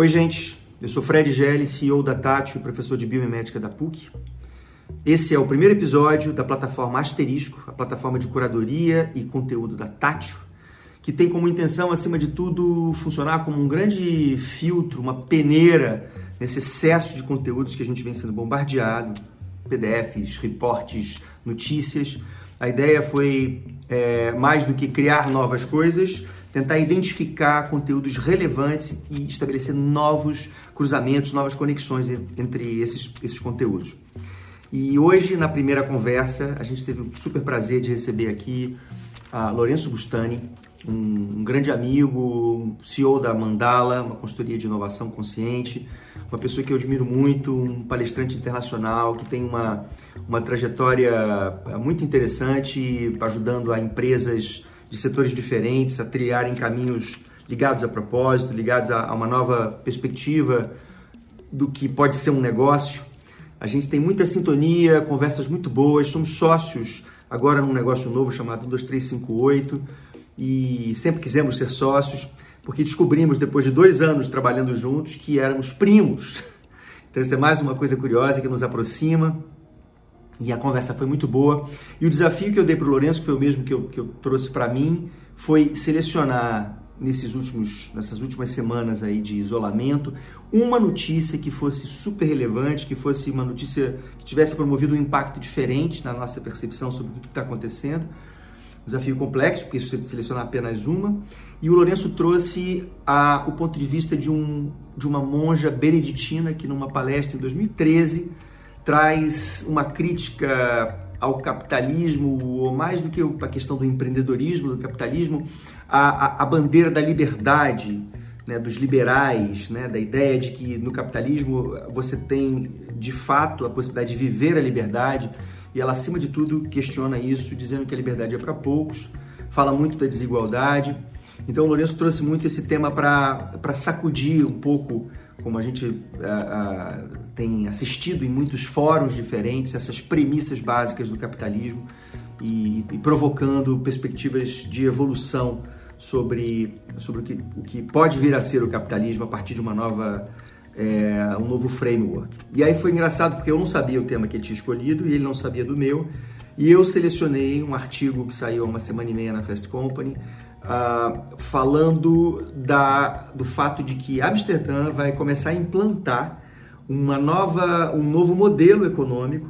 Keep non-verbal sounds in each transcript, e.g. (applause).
Oi, gente. Eu sou Fred Gelli, CEO da Tátil, professor de Biomimética da PUC. Esse é o primeiro episódio da plataforma Asterisco, a plataforma de curadoria e conteúdo da Tátil, que tem como intenção, acima de tudo, funcionar como um grande filtro, uma peneira nesse excesso de conteúdos que a gente vem sendo bombardeado, PDFs, reportes, notícias. A ideia foi, é, mais do que criar novas coisas, tentar identificar conteúdos relevantes e estabelecer novos cruzamentos, novas conexões entre esses, esses conteúdos. E hoje, na primeira conversa, a gente teve o super prazer de receber aqui a Lourenço Bustani, um, grande amigo, CEO da Mandala, uma consultoria de inovação consciente, uma pessoa que eu admiro muito, um palestrante internacional que tem uma, uma trajetória muito interessante, ajudando a empresas de setores diferentes a trilharem caminhos ligados a propósito, ligados a, a uma nova perspectiva do que pode ser um negócio. A gente tem muita sintonia, conversas muito boas, somos sócios agora num negócio novo chamado 2358 e sempre quisemos ser sócios porque descobrimos depois de dois anos trabalhando juntos que éramos primos. Então isso é mais uma coisa curiosa que nos aproxima e a conversa foi muito boa. E o desafio que eu dei para o Lourenço, que foi o mesmo que eu, que eu trouxe para mim, foi selecionar nesses últimos, nessas últimas semanas aí de isolamento, uma notícia que fosse super relevante, que fosse uma notícia que tivesse promovido um impacto diferente na nossa percepção sobre o que está acontecendo. Desafio complexo, porque isso selecionar apenas uma. E o Lourenço trouxe a, o ponto de vista de, um, de uma monja beneditina que numa palestra em 2013 traz uma crítica ao capitalismo, ou mais do que a questão do empreendedorismo, do capitalismo, a, a, a bandeira da liberdade, né, dos liberais, né, da ideia de que no capitalismo você tem de fato a possibilidade de viver a liberdade, e ela, acima de tudo, questiona isso, dizendo que a liberdade é para poucos, fala muito da desigualdade. Então, o Lourenço trouxe muito esse tema para sacudir um pouco como a gente uh, uh, tem assistido em muitos fóruns diferentes, essas premissas básicas do capitalismo e, e provocando perspectivas de evolução sobre, sobre o, que, o que pode vir a ser o capitalismo a partir de uma nova é, um novo framework. E aí foi engraçado porque eu não sabia o tema que ele tinha escolhido e ele não sabia do meu. E eu selecionei um artigo que saiu há uma semana e meia na Fast Company, uh, falando da, do fato de que Amsterdã vai começar a implantar uma nova, um novo modelo econômico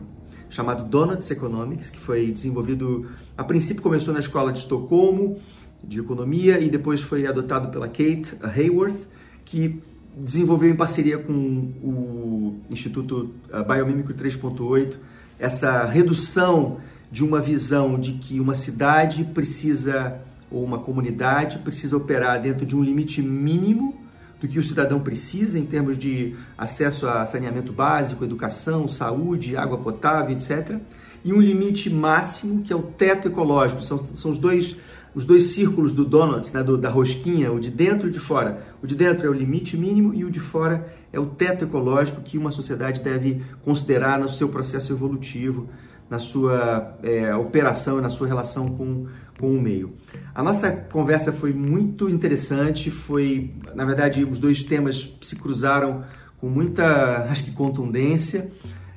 chamado Donuts Economics, que foi desenvolvido, a princípio começou na escola de Estocolmo, de economia, e depois foi adotado pela Kate Hayworth, que desenvolveu em parceria com o Instituto Biomímico 3.8 essa redução de uma visão de que uma cidade precisa ou uma comunidade precisa operar dentro de um limite mínimo do que o cidadão precisa em termos de acesso a saneamento básico, educação, saúde, água potável, etc. E um limite máximo, que é o teto ecológico. São, são os, dois, os dois círculos do donut, né, do, da rosquinha, o de dentro e o de fora. O de dentro é o limite mínimo e o de fora é o teto ecológico que uma sociedade deve considerar no seu processo evolutivo, na sua é, operação e na sua relação com, com o meio. A nossa conversa foi muito interessante, foi, na verdade, os dois temas se cruzaram com muita, acho que, contundência.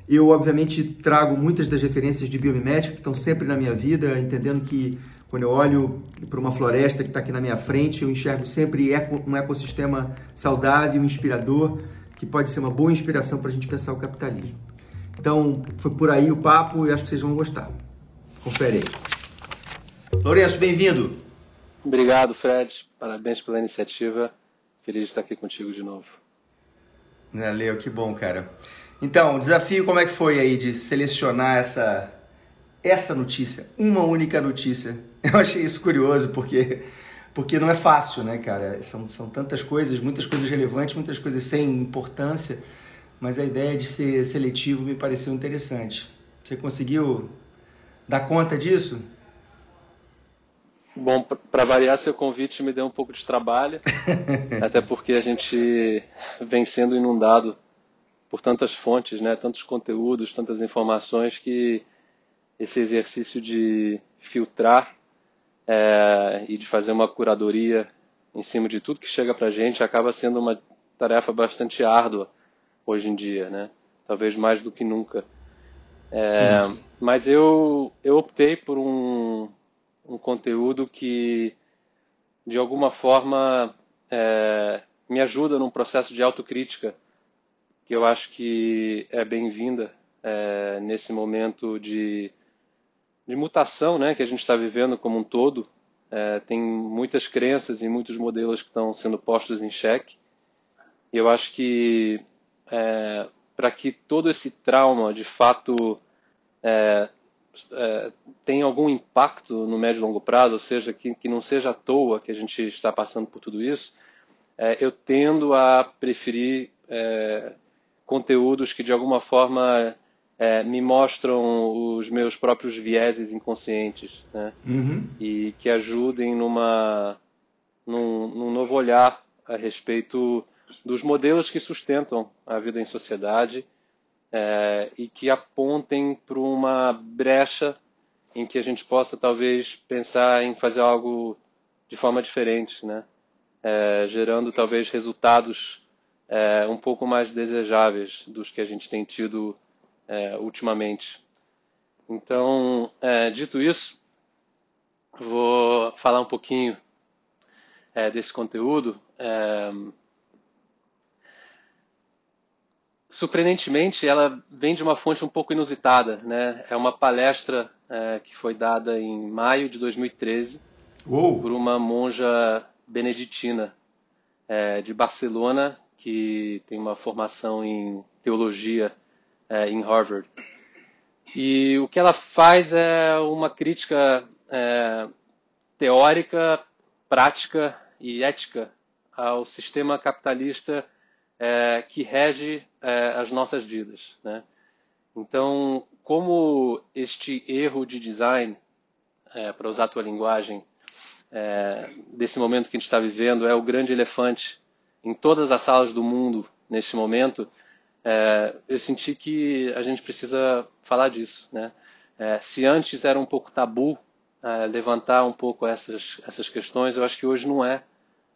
Eu, obviamente, trago muitas das referências de biomimética que estão sempre na minha vida, entendendo que quando eu olho para uma floresta que está aqui na minha frente, eu enxergo sempre um ecossistema saudável, inspirador, que pode ser uma boa inspiração para a gente pensar o capitalismo. Então, foi por aí o papo e acho que vocês vão gostar. Confere aí. Lourenço, bem-vindo. Obrigado, Fred. Parabéns pela iniciativa. Feliz de estar aqui contigo de novo. Valeu, que bom, cara. Então, o desafio como é que foi aí de selecionar essa essa notícia, uma única notícia? (laughs) Eu achei isso curioso porque porque não é fácil, né, cara? São, são tantas coisas, muitas coisas relevantes, muitas coisas sem importância, mas a ideia de ser seletivo me pareceu interessante. Você conseguiu dar conta disso? Bom, para variar, seu convite me deu um pouco de trabalho, (laughs) até porque a gente vem sendo inundado por tantas fontes, né, tantos conteúdos, tantas informações que esse exercício de filtrar é, e de fazer uma curadoria em cima de tudo que chega para a gente acaba sendo uma tarefa bastante árdua hoje em dia, né? Talvez mais do que nunca. É, mas eu, eu optei por um, um conteúdo que, de alguma forma, é, me ajuda num processo de autocrítica que eu acho que é bem-vinda é, nesse momento de, de mutação né, que a gente está vivendo como um todo. É, tem muitas crenças e muitos modelos que estão sendo postos em xeque. E eu acho que é, para que todo esse trauma de fato é, tenha algum impacto no médio e longo prazo, ou seja, que, que não seja à toa que a gente está passando por tudo isso, é, eu tendo a preferir é, conteúdos que de alguma forma é, me mostram os meus próprios vieses inconscientes, né? Uhum. E que ajudem numa num, num, novo olhar a respeito dos modelos que sustentam a vida em sociedade é, e que apontem para uma brecha em que a gente possa talvez pensar em fazer algo de forma diferente, né? É, gerando talvez resultados é, um pouco mais desejáveis dos que a gente tem tido é, ultimamente. Então, é, dito isso, vou falar um pouquinho é, desse conteúdo. É, surpreendentemente, ela vem de uma fonte um pouco inusitada. Né? É uma palestra é, que foi dada em maio de 2013 Uou. por uma monja beneditina de Barcelona que tem uma formação em teologia é, em Harvard. E o que ela faz é uma crítica é, teórica, prática e ética ao sistema capitalista é, que rege é, as nossas vidas. Né? Então, como este erro de design, é, para usar a tua linguagem, é, desse momento que a gente está vivendo, é o grande elefante em todas as salas do mundo neste momento, é, eu senti que a gente precisa falar disso. Né? É, se antes era um pouco tabu levantar um pouco essas, essas questões, eu acho que hoje não é.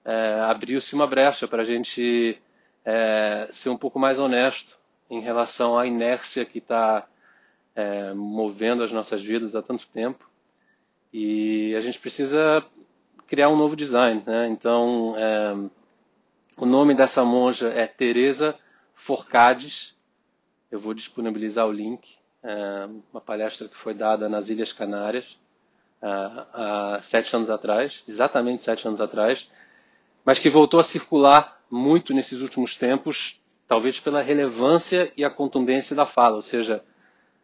é abriu-se uma brecha para a gente é, ser um pouco mais honesto em relação à inércia que está é, movendo as nossas vidas há tanto tempo. E a gente precisa criar um novo design. Né? Então, o nome dessa monja é Teresa Forcades. Eu vou disponibilizar o link. É uma palestra que foi dada nas Ilhas Canárias há sete anos atrás, exatamente sete anos atrás, mas que voltou a circular muito nesses últimos tempos, talvez pela relevância e a contundência da fala, ou seja,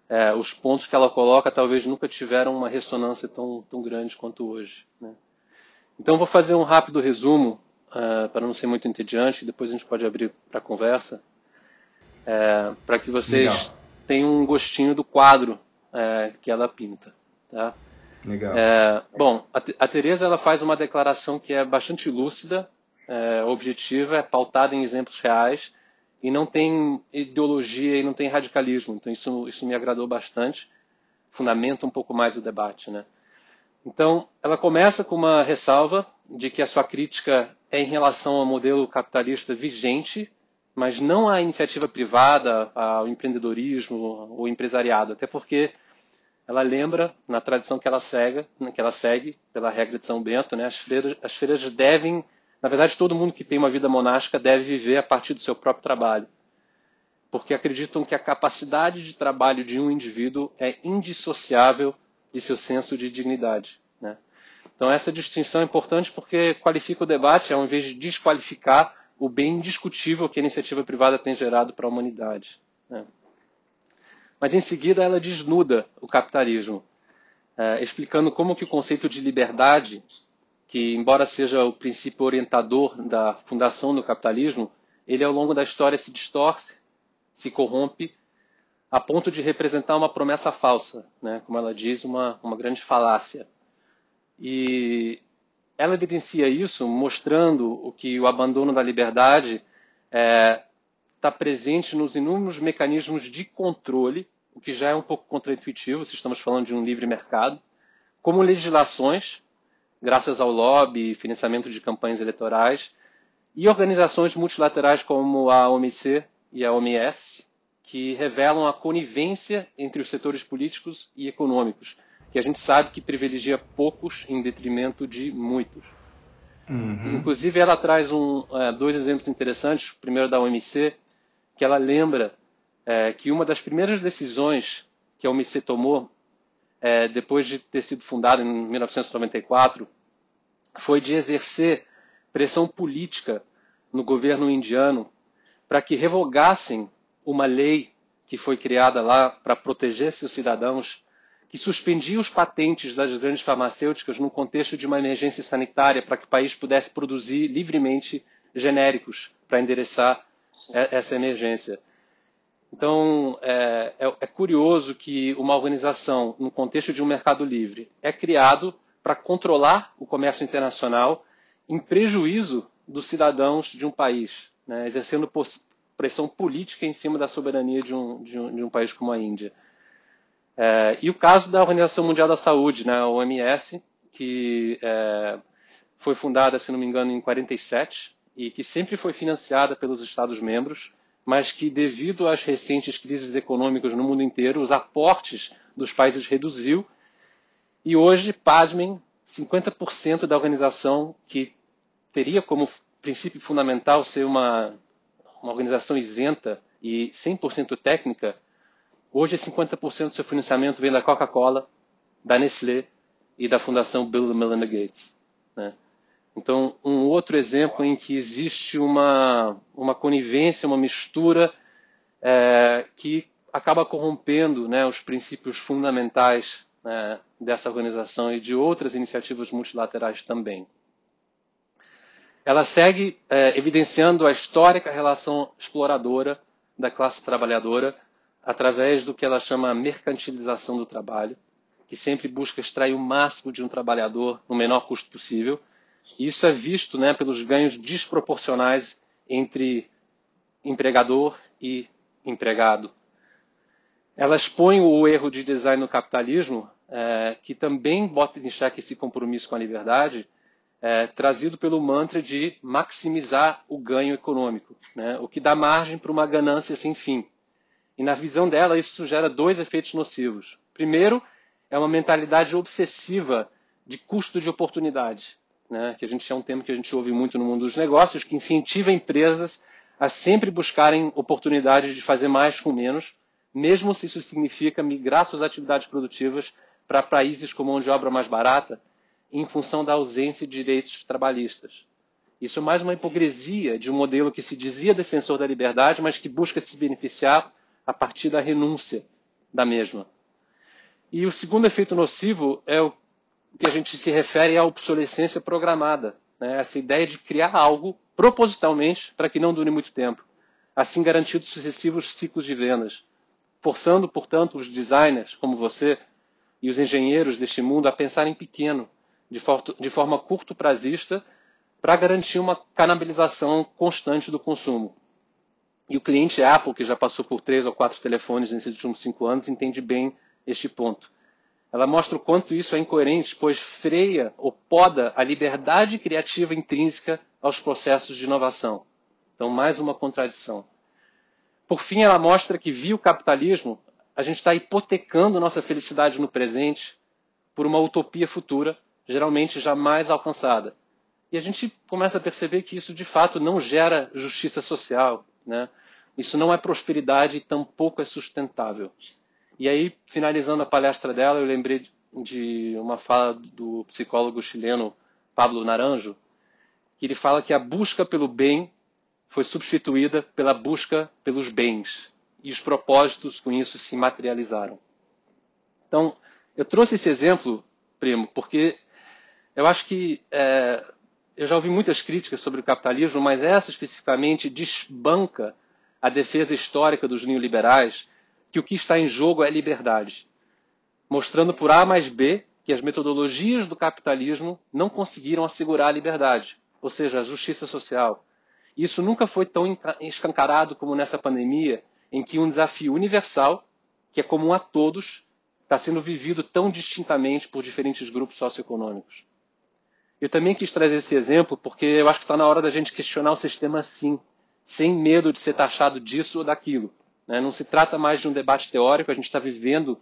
é, os pontos que ela coloca talvez nunca tiveram uma ressonância tão, tão grande quanto hoje. Né? Então, vou fazer um rápido resumo uh, para não ser muito entediante, depois a gente pode abrir para conversa, uh, para que vocês Legal. tenham um gostinho do quadro uh, que ela pinta. Tá? Legal. bom, a, a Teresa ela faz uma declaração que é bastante lúcida, objetiva, é pautada em exemplos reais e não tem ideologia e não tem radicalismo. Então isso, isso me agradou bastante, fundamenta um pouco mais o debate, né? Então, ela começa com uma ressalva de que a sua crítica é em relação ao modelo capitalista vigente, mas não à iniciativa privada, ao empreendedorismo, ou empresariado, até porque ela lembra, na tradição que ela segue, que ela segue pela regra de São Bento, né, as, freiras, as freiras devem, na verdade, todo mundo que tem uma vida monástica deve viver a partir do seu próprio trabalho, porque acreditam que a capacidade de trabalho de um indivíduo é indissociável de seu senso de dignidade. Né? Então essa distinção é importante porque qualifica o debate ao invés de desqualificar o bem indiscutível que a iniciativa privada tem gerado para a humanidade. Né? Mas em seguida ela desnuda o capitalismo, é, explicando como que o conceito de liberdade, que embora seja o princípio orientador da fundação do capitalismo, ele ao longo da história se distorce, se corrompe, a ponto de representar uma promessa falsa, né? como ela diz, uma, uma grande falácia. E ela evidencia isso mostrando o que o abandono da liberdade está é, tá presente nos inúmeros mecanismos de controle, o que já é um pouco contraintuitivo se estamos falando de um livre mercado, como legislações, graças ao lobby e financiamento de campanhas eleitorais, e organizações multilaterais como a OMC e a OMS, que revelam a conivência entre os setores políticos e econômicos, que a gente sabe que privilegia poucos em detrimento de muitos. Uhum. Inclusive, ela traz um, é, dois exemplos interessantes. O primeiro da OMC, que ela lembra é, que uma das primeiras decisões que a OMC tomou, é, depois de ter sido fundada em 1994, foi de exercer pressão política no governo indiano para que revogassem uma lei que foi criada lá para proteger seus cidadãos, que suspendia os patentes das grandes farmacêuticas no contexto de uma emergência sanitária para que o país pudesse produzir livremente genéricos para endereçar Sim. essa emergência. Então, é, é, é, curioso que uma organização, no contexto de um mercado livre, é criado para controlar o comércio internacional em prejuízo dos cidadãos de um país, né, exercendo pressão política em cima da soberania de um, de um, de um país como a Índia. É, e o caso da Organização Mundial da Saúde, né, a OMS, que é, foi fundada, se não me engano, em 47 e que sempre foi financiada pelos Estados-membros, mas que, devido às recentes crises econômicas no mundo inteiro, os aportes dos países reduziu e hoje, pasmem, 50% da organização que teria como princípio fundamental ser uma, uma organização isenta e 100% técnica, hoje 50% do seu financiamento vem da Coca-Cola, da Nestlé e da Fundação Bill e Melinda Gates. Né? Então, um outro exemplo em que existe uma, uma conivência, uma mistura é, que acaba corrompendo né, os princípios fundamentais né, dessa organização e de outras iniciativas multilaterais também. Ela segue é, evidenciando a histórica relação exploradora da classe trabalhadora através do que ela chama mercantilização do trabalho, que sempre busca extrair o máximo de um trabalhador no menor custo possível. Isso é visto né, pelos ganhos desproporcionais entre empregador e empregado. Ela expõe o erro de design no capitalismo, é, que também bota em xeque esse compromisso com a liberdade, é, trazido pelo mantra de maximizar o ganho econômico, né? o que dá margem para uma ganância sem fim. E na visão dela, isso gera dois efeitos nocivos. Primeiro, é uma mentalidade obsessiva de custo de oportunidade, né? que a gente é um tema que a gente ouve muito no mundo dos negócios, que incentiva empresas a sempre buscarem oportunidades de fazer mais com menos, mesmo se isso significa migrar suas atividades produtivas para países com mão de obra mais barata em função da ausência de direitos trabalhistas. Isso é mais uma hipocrisia de um modelo que se dizia defensor da liberdade, mas que busca se beneficiar a partir da renúncia da mesma. E o segundo efeito nocivo é o que a gente se refere à obsolescência programada, né? essa ideia de criar algo propositalmente para que não dure muito tempo, assim garantindo sucessivos ciclos de vendas, forçando, portanto, os designers como você e os engenheiros deste mundo a pensarem pequeno de, de forma curto prazista para garantir uma canabilização constante do consumo. E o cliente Apple, que já passou por três ou quatro telefones nesses últimos cinco anos, entende bem este ponto. Ela mostra o quanto isso é incoerente, pois freia ou poda a liberdade criativa intrínseca aos processos de inovação. Então, mais uma contradição. Por fim, ela mostra que, via o capitalismo, a gente está hipotecando nossa felicidade no presente por uma utopia futura geralmente jamais alcançada. E a gente começa a perceber que isso de fato não gera justiça social, né? Isso não é prosperidade e tampouco é sustentável. E aí, finalizando a palestra dela, eu lembrei de uma fala do psicólogo chileno Pablo Naranjo, que ele fala que a busca pelo bem foi substituída pela busca pelos bens e os propósitos com isso se materializaram. Então, eu trouxe esse exemplo, primo, porque eu acho que é, eu já ouvi muitas críticas sobre o capitalismo, mas essa especificamente desbanca a defesa histórica dos neoliberais que o que está em jogo é liberdade, mostrando por A mais B que as metodologias do capitalismo não conseguiram assegurar a liberdade, ou seja, a justiça social. Isso nunca foi tão escancarado como nessa pandemia, em que um desafio universal, que é comum a todos, está sendo vivido tão distintamente por diferentes grupos socioeconômicos. Eu também quis trazer esse exemplo porque eu acho que está na hora da gente questionar o sistema sim, sem medo de ser taxado disso ou daquilo. Né? Não se trata mais de um debate teórico, a gente está vivendo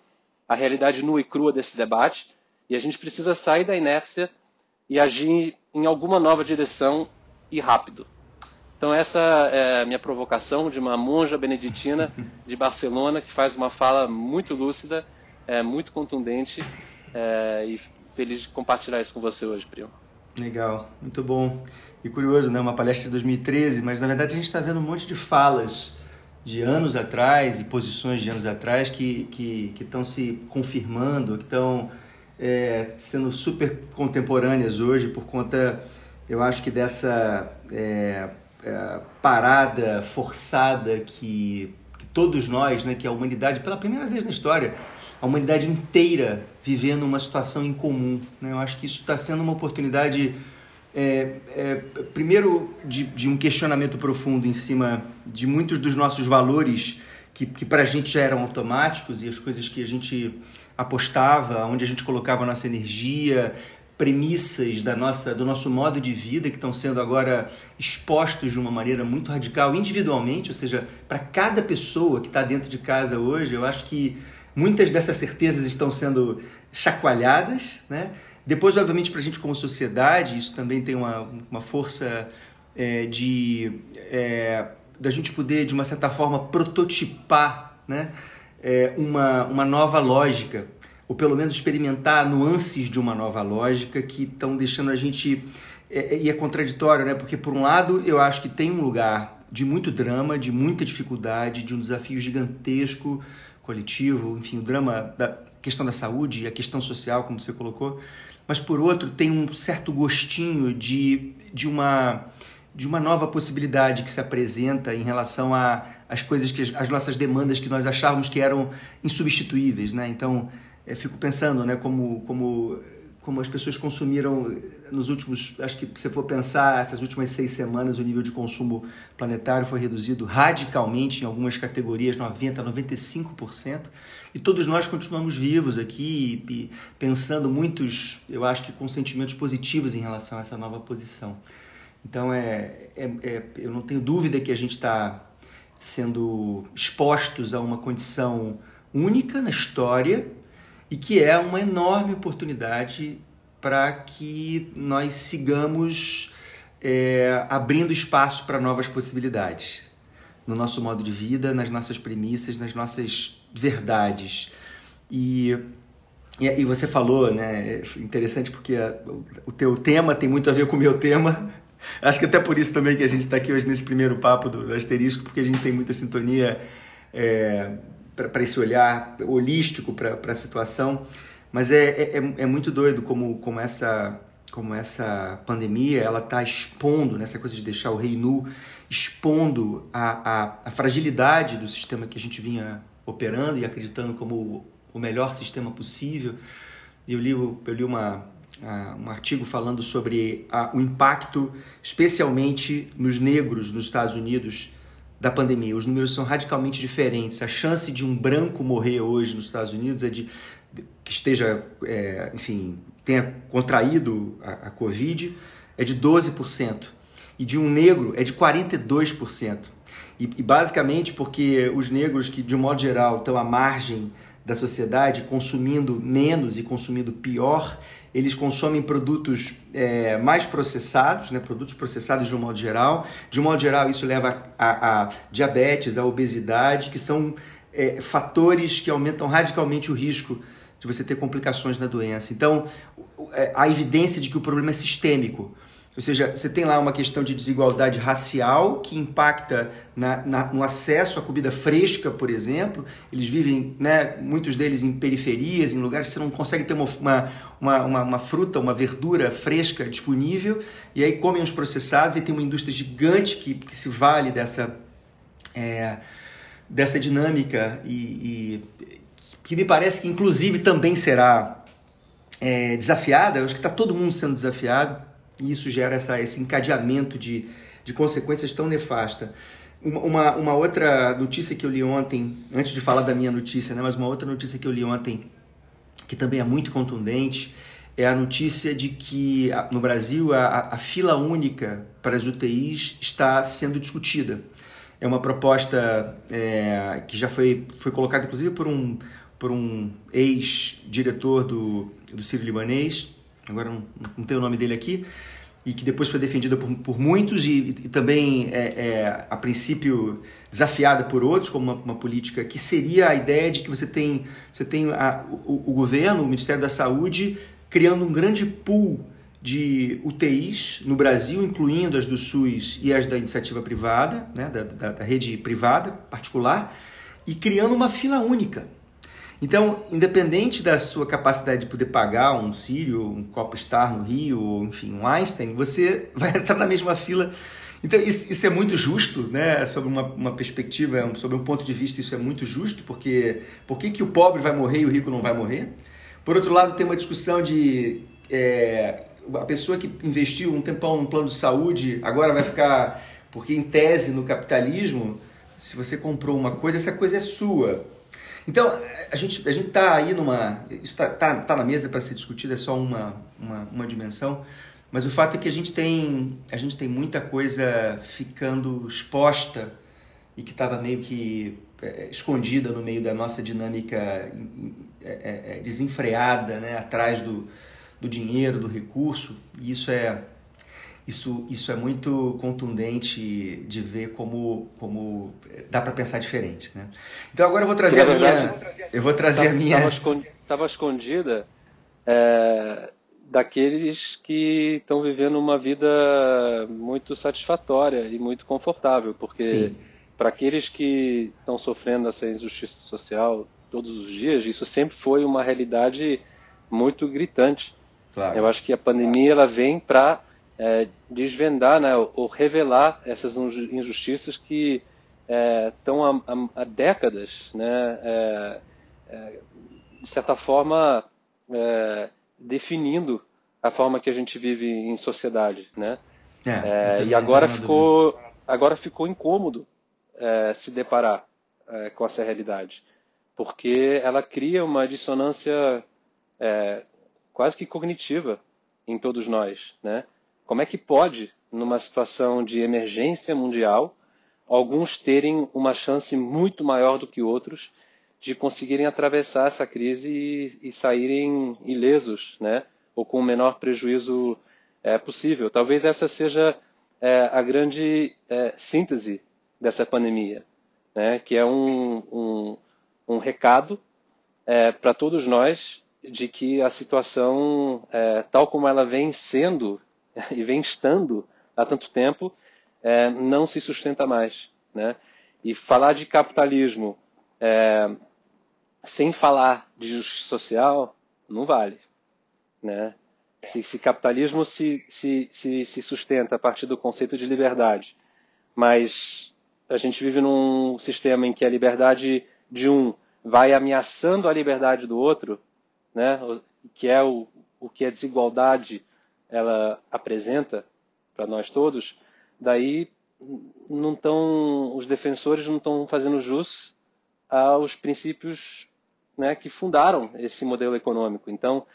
a realidade nua e crua desse debate e a gente precisa sair da inércia e agir em alguma nova direção e rápido. Então essa é a minha provocação de uma monja beneditina de Barcelona que faz uma fala muito lúcida, é, muito contundente é, e feliz de compartilhar isso com você hoje, Primo. Legal, muito bom. E curioso, né? Uma palestra de 2013, mas na verdade a gente está vendo um monte de falas de anos atrás e posições de anos atrás que estão que, que se confirmando, que estão é, sendo super contemporâneas hoje por conta, eu acho que dessa é, é, parada forçada que, que, todos nós, né, que a humanidade, pela primeira vez na história, a humanidade inteira vivendo uma situação em comum. Né? Eu acho que isso está sendo uma oportunidade é, é, primeiro de, de, um questionamento profundo em cima de muitos dos nossos valores que, que para a gente já eram automáticos e as coisas que a gente apostava, onde a gente colocava a nossa energia, premissas da nossa, do nosso modo de vida que estão sendo agora expostos de uma maneira muito radical individualmente, ou seja, para cada pessoa que está dentro de casa hoje, eu acho que muitas dessas certezas estão sendo chacoalhadas, né? Depois, obviamente, para a gente como sociedade, isso também tem uma, uma força é, de é, da gente poder, de uma certa forma, prototipar né? É, uma, uma nova lógica, ou pelo menos experimentar nuances de uma nova lógica que estão deixando a gente. É, é, e é contraditório, né? porque, por um lado, eu acho que tem um lugar de muito drama, de muita dificuldade, de um desafio gigantesco coletivo, enfim, o drama da questão da saúde a questão social, como você colocou mas por outro tem um certo gostinho de, de uma de uma nova possibilidade que se apresenta em relação às coisas que as nossas demandas que nós achávamos que eram insubstituíveis, né? Então, eu fico pensando, né, como como como as pessoas consumiram nos últimos, acho que se for pensar, essas últimas seis semanas, o nível de consumo planetário foi reduzido radicalmente em algumas categorias, 90%, 95%, e todos nós continuamos vivos aqui, pensando muitos, eu acho que com sentimentos positivos em relação a essa nova posição. Então, é, é, é eu não tenho dúvida que a gente está sendo expostos a uma condição única na história, e que é uma enorme oportunidade para que nós sigamos é, abrindo espaço para novas possibilidades no nosso modo de vida, nas nossas premissas, nas nossas verdades. E, e, e você falou, né? É interessante porque a, o teu tema tem muito a ver com o meu tema. Acho que até por isso também que a gente está aqui hoje nesse primeiro papo do, do asterisco, porque a gente tem muita sintonia. É, para esse olhar holístico para a situação. Mas é, é, é, é muito doido como, como, essa, como essa pandemia ela está expondo, nessa coisa de deixar o rei nu, expondo a, a, a fragilidade do sistema que a gente vinha operando e acreditando como o melhor sistema possível. Eu li, eu li uma, um artigo falando sobre a, o impacto, especialmente nos negros nos Estados Unidos, da pandemia. Os números são radicalmente diferentes. A chance de um branco morrer hoje nos Estados Unidos é de que esteja, é, enfim, tenha contraído a, a Covid é de 12%. E de um negro é de 42%. E, e basicamente porque os negros que, de um modo geral, estão à margem da sociedade, consumindo menos e consumindo pior, eles consomem produtos é, mais processados, né, produtos processados de um modo geral. De um modo geral, isso leva a, a, diabetes, a obesidade, que são é, fatores que aumentam radicalmente o risco de você ter complicações na doença. Então, é, a evidência de que o problema é sistêmico. Ou seja, você tem lá uma questão de desigualdade racial que impacta na, na, no acesso à comida fresca, por exemplo. Eles vivem, né, muitos deles em periferias, em lugares que você não consegue ter uma, uma, uma, uma fruta, uma verdura fresca disponível, e aí comem os processados e tem uma indústria gigante que, que se vale dessa, é, dessa dinâmica e, e, que me parece que inclusive também será é, desafiada. Eu acho que está todo mundo sendo desafiado e isso gera essa, esse encadeamento de, de consequências tão nefasta. Uma, uma outra notícia que eu li ontem, antes de falar da minha notícia, né, mas uma outra notícia que eu li ontem, que também é muito contundente, é a notícia de que no Brasil a, a fila única para as UTIs está sendo discutida. É uma proposta é, que já foi, foi colocada, inclusive, por um, por um ex-diretor do, do Sírio Libanês, agora não, não tenho o nome dele aqui, e que depois foi defendida por, por muitos e, e também, é, é, a princípio, desafiada por outros como uma, uma, política que seria a ideia de que você tem, você tem a, o, o governo, o Ministério da Saúde, criando um grande pool de UTIs no Brasil, incluindo as do SUS e as da iniciativa privada, né, da, da, da rede privada, particular, e criando uma fila única. Então, independente da sua capacidade de poder pagar um Sírio, um Copo Star no Rio, ou enfim, um Einstein, você (laughs) vai entrar na mesma fila. Então, isso, isso é muito justo, né? Sobre uma, uma perspectiva, sobre um ponto de vista, isso é muito justo, porque por que, que o pobre vai morrer e o rico não vai morrer? Por outro lado, tem uma discussão de é, a pessoa que investiu um tempão num plano de saúde agora vai ficar. Porque, em tese, no capitalismo, se você comprou uma coisa, essa coisa é sua. Então, a gente a está aí numa. Isso está tá, tá na mesa para ser discutido, é só uma, uma, uma dimensão. Mas o fato é que a gente tem, a gente tem muita coisa ficando exposta e que estava meio que é, escondida no meio da nossa dinâmica é, é, é, desenfreada, né? atrás do, do dinheiro, do recurso. E isso é, isso, isso é muito contundente de ver como, como dá para pensar diferente. Né? Então agora eu vou trazer a minha. Eu vou trazer a minha. Estava escondida é, daqueles que estão vivendo uma vida muito satisfatória e muito confortável, porque para aqueles que estão sofrendo essa injustiça social todos os dias, isso sempre foi uma realidade muito gritante. Claro. Eu acho que a pandemia ela vem para é, desvendar, né, ou revelar essas injustiças que estão é, há, há, décadas, né, é, é de certa forma, é, definindo a forma que a gente vive em sociedade, né? É, e agora ficou, agora ficou incômodo se deparar com essa realidade, porque ela cria uma dissonância quase que cognitiva em todos nós, né? Como é que pode, numa situação de emergência mundial, alguns terem uma chance muito maior do que outros de conseguirem atravessar essa crise e, e saírem ilesos, né? Ou com o menor prejuízo é, possível. Talvez essa seja é, a grande é, síntese dessa pandemia, né? Que é um, um, um recado é, para todos nós de que a situação, é, tal como ela vem sendo (laughs) e vem estando há tanto tempo, é, não se sustenta mais. Né? E falar de capitalismo é, sem falar de justiça social não vale. Né? Se, se capitalismo se, se, se, se sustenta a partir do conceito de liberdade, mas a gente vive num sistema em que a liberdade de um vai ameaçando a liberdade do outro, né? que é o, o que a desigualdade ela apresenta para nós todos, daí não estão os defensores não estão fazendo jus aos princípios né, que fundaram esse modelo econômico. Então,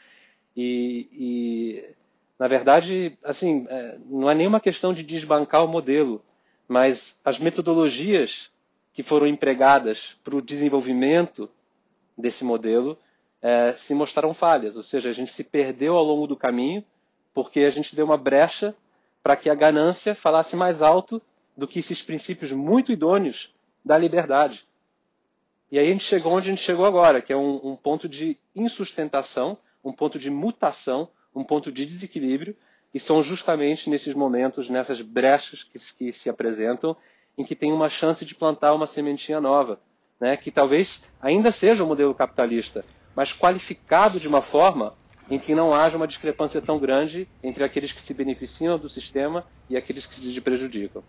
e, e na verdade, assim, é, não é nenhuma questão de desbancar o modelo, mas as metodologias que foram empregadas para o desenvolvimento desse modelo é, se mostraram falhas, ou seja, a gente se perdeu ao longo do caminho porque a gente deu uma brecha para que a ganância falasse mais alto do que esses princípios muito idôneos da liberdade. E aí a gente chegou onde a gente chegou agora, que é um, um ponto de insustentação, um ponto de mutação, um ponto de desequilíbrio, e são justamente nesses momentos, nessas brechas que, que se apresentam, em que tem uma chance de plantar uma sementinha nova, né, que talvez ainda seja o modelo capitalista, mas qualificado de uma forma em que não haja uma discrepância tão grande entre aqueles que se beneficiam do sistema e aqueles que se prejudicam.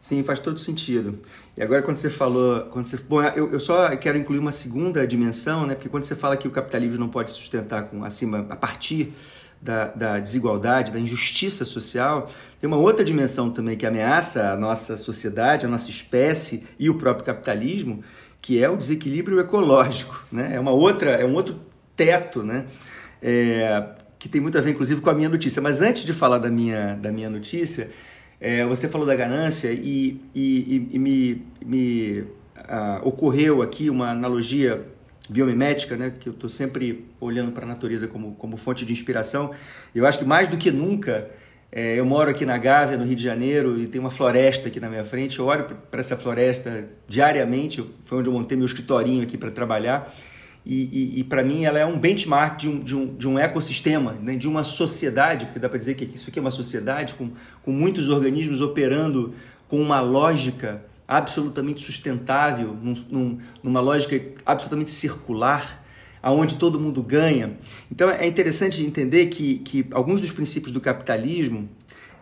Sim, faz todo sentido. E agora quando você falou, quando você, bom, eu, eu só quero incluir uma segunda dimensão, né? Porque quando você fala que o capitalismo não pode se sustentar com acima a partir da, da desigualdade, da injustiça social, tem uma outra dimensão também que ameaça a nossa sociedade, a nossa espécie e o próprio capitalismo, que é o desequilíbrio ecológico, né? É uma outra, é um outro teto, né? é, que tem muito a ver, inclusive, com a minha notícia. Mas antes de falar da minha, da minha notícia, é, você falou da ganância e, e, e me, me ocorreu aqui uma analogia biomimética, né, que eu estou sempre olhando para a natureza como, como fonte de inspiração. Eu acho que mais do que nunca, é, eu moro aqui na Gávea, no Rio de Janeiro, e tem uma floresta aqui na minha frente. Eu olho para essa floresta diariamente, foi onde eu montei meu escritorinho aqui para trabalhar. E, e, e para mim ela é um benchmark de um, de um, de um ecossistema, né, de uma sociedade, porque dá para dizer que isso aqui é uma sociedade com, com muitos organismos operando com uma lógica absolutamente sustentável, num, num, numa lógica absolutamente circular, aonde todo mundo ganha. Então é interessante entender que, que alguns dos princípios do capitalismo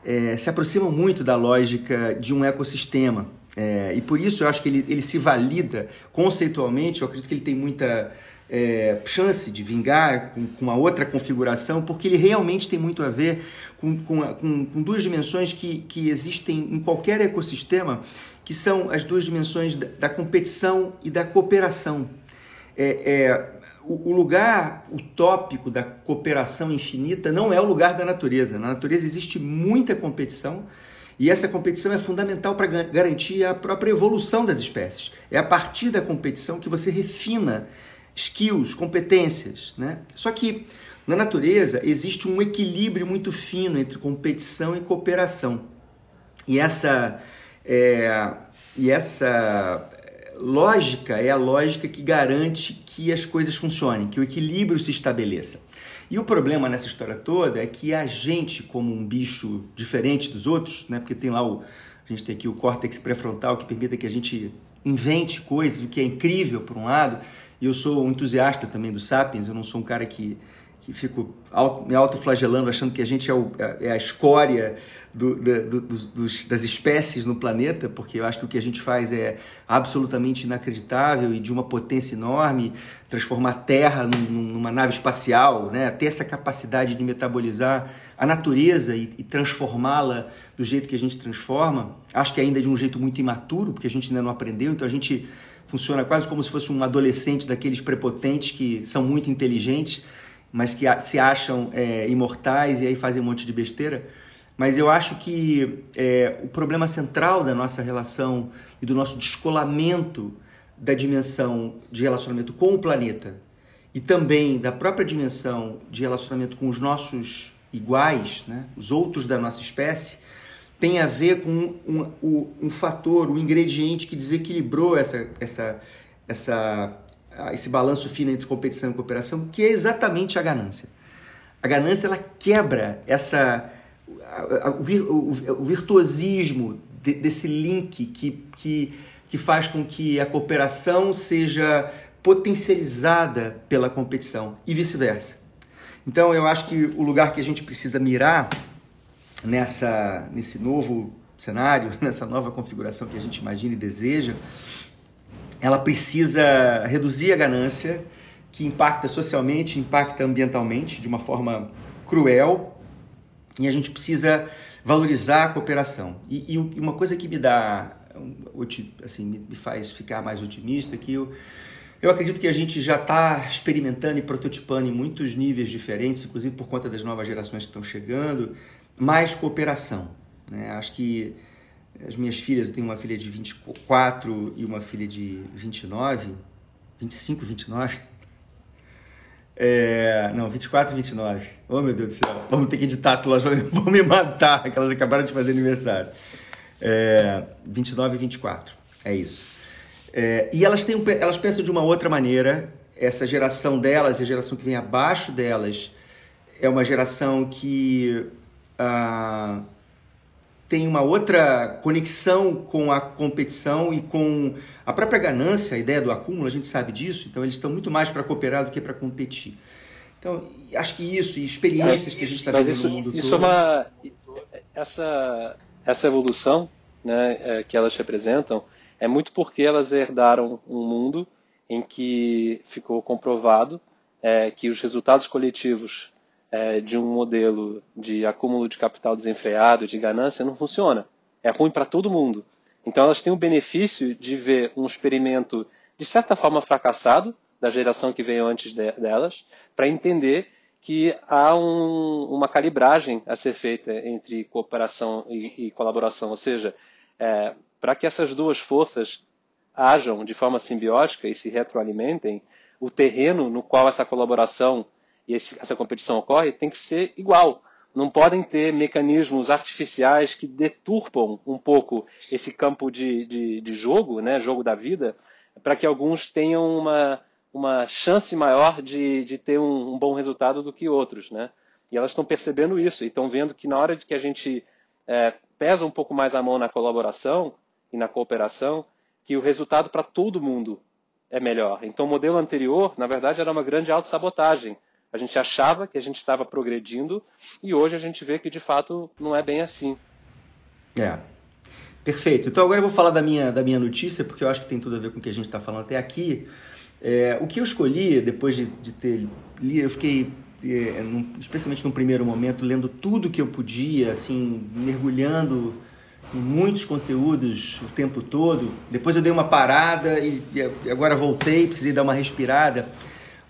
é, se aproximam muito da lógica de um ecossistema. É, e por isso eu acho que ele, ele se valida conceitualmente, eu acredito que ele tem muita é, chance de vingar com, com, uma outra configuração, porque ele realmente tem muito a ver com, com, com, com duas dimensões que, que existem em qualquer ecossistema que são as duas dimensões da, competição e da cooperação. É, é, o, lugar utópico da cooperação infinita não é o lugar da natureza. Na natureza existe muita competição e essa competição é fundamental para garantir a própria evolução das espécies. É a partir da competição que você refina skills, competências. Né? Só que na natureza existe um equilíbrio muito fino entre competição e cooperação. E essa é, e essa lógica é a lógica que garante que as coisas funcionem, que o equilíbrio se estabeleça. E o problema nessa história toda é que a gente, como um bicho diferente dos outros, né, porque tem lá o. A gente tem aqui o córtex pré-frontal que permite que a gente invente coisas, o que é incrível por um lado, e eu sou um entusiasta também do Sapiens, eu não sou um cara que, que fico me autoflagelando achando que a gente é, o, é a escória do, do, dos, das espécies no planeta, porque eu acho que o que a gente faz é absolutamente inacreditável e de uma potência enorme, transformar a Terra num, numa nave espacial, né? ter essa capacidade de metabolizar a natureza e, e transformá-la do jeito que a gente transforma. Acho que ainda é de um jeito muito imaturo, porque a gente ainda não aprendeu, então a gente funciona quase como se fosse um adolescente daqueles prepotentes que são muito inteligentes, mas que se acham é, imortais e aí fazem um monte de besteira. Mas eu acho que é, o problema central da nossa relação e do nosso descolamento da dimensão de relacionamento com o planeta e também da própria dimensão de relacionamento com os nossos iguais, né, os outros da nossa espécie, tem a ver com um, um, um fator, um ingrediente que desequilibrou essa, essa, essa, esse balanço fino entre competição e cooperação, que é exatamente a ganância. A ganância ela quebra essa o, virtuosismo desse link que, que, que faz com que a cooperação seja potencializada pela competição e vice-versa. Então eu acho que o lugar que a gente precisa mirar nessa, nesse novo cenário, (laughs) nessa nova configuração que a gente imagina e deseja, ela precisa reduzir a ganância que impacta socialmente, impacta ambientalmente de uma forma cruel e a gente precisa valorizar a cooperação. E, e uma coisa que me dá, assim, me faz ficar mais otimista é que eu, eu acredito que a gente já está experimentando e prototipando em muitos níveis diferentes, inclusive por conta das novas gerações que estão chegando, mais cooperação. Né? Acho que as minhas filhas, eu tenho uma filha de 24 e uma filha de 29, 25, 29 é, não, 24 e 29. Oh, meu Deus do céu. Vamos ter que editar, senão elas vão (laughs) me matar, que elas acabaram de fazer aniversário. É, 29 e 24. É isso. É, e elas, têm, elas pensam de uma outra maneira. Essa geração delas e a geração que vem abaixo delas é uma geração que ah, tem uma outra conexão com a competição e com a própria ganância, a ideia do acúmulo, a gente sabe disso, então eles estão muito mais para cooperar do que para competir. Então, acho que isso e experiências que a gente está vendo isso, no mundo isso todo... É uma, essa, essa evolução né, é, que elas representam é muito porque elas herdaram um mundo em que ficou comprovado é, que os resultados coletivos é, de um modelo de acúmulo de capital desenfreado, de ganância, não funciona. É ruim para todo mundo. Então elas têm o benefício de ver um experimento, de certa forma, fracassado, da geração que veio antes de, delas, para entender que há um, uma calibragem a ser feita entre cooperação e, e colaboração, ou seja, é, para que essas duas forças ajam de forma simbiótica e se retroalimentem, o terreno no qual essa colaboração e esse, essa competição ocorre tem que ser igual. Não podem ter mecanismos artificiais que deturpam um pouco esse campo de, de, de jogo, né, jogo da vida, para que alguns tenham uma, uma chance maior de, de ter um, um, bom resultado do que outros, né? E elas estão percebendo isso e estão vendo que na hora de que a gente é, pesa um pouco mais a mão na colaboração e na cooperação, que o resultado para todo mundo é melhor. Então, o modelo anterior, na verdade, era uma grande autossabotagem. A gente achava que a gente estava progredindo e hoje a gente vê que de fato não é bem assim. É. Perfeito. Então agora eu vou falar da minha, da minha notícia, porque eu acho que tem tudo a ver com o que a gente está falando até aqui. É, o que eu escolhi, depois de, de ter lido, eu fiquei, é, num, especialmente no primeiro momento, lendo tudo que eu podia, assim, mergulhando em muitos conteúdos o tempo todo. Depois eu dei uma parada e, e agora voltei, precisei dar uma respirada.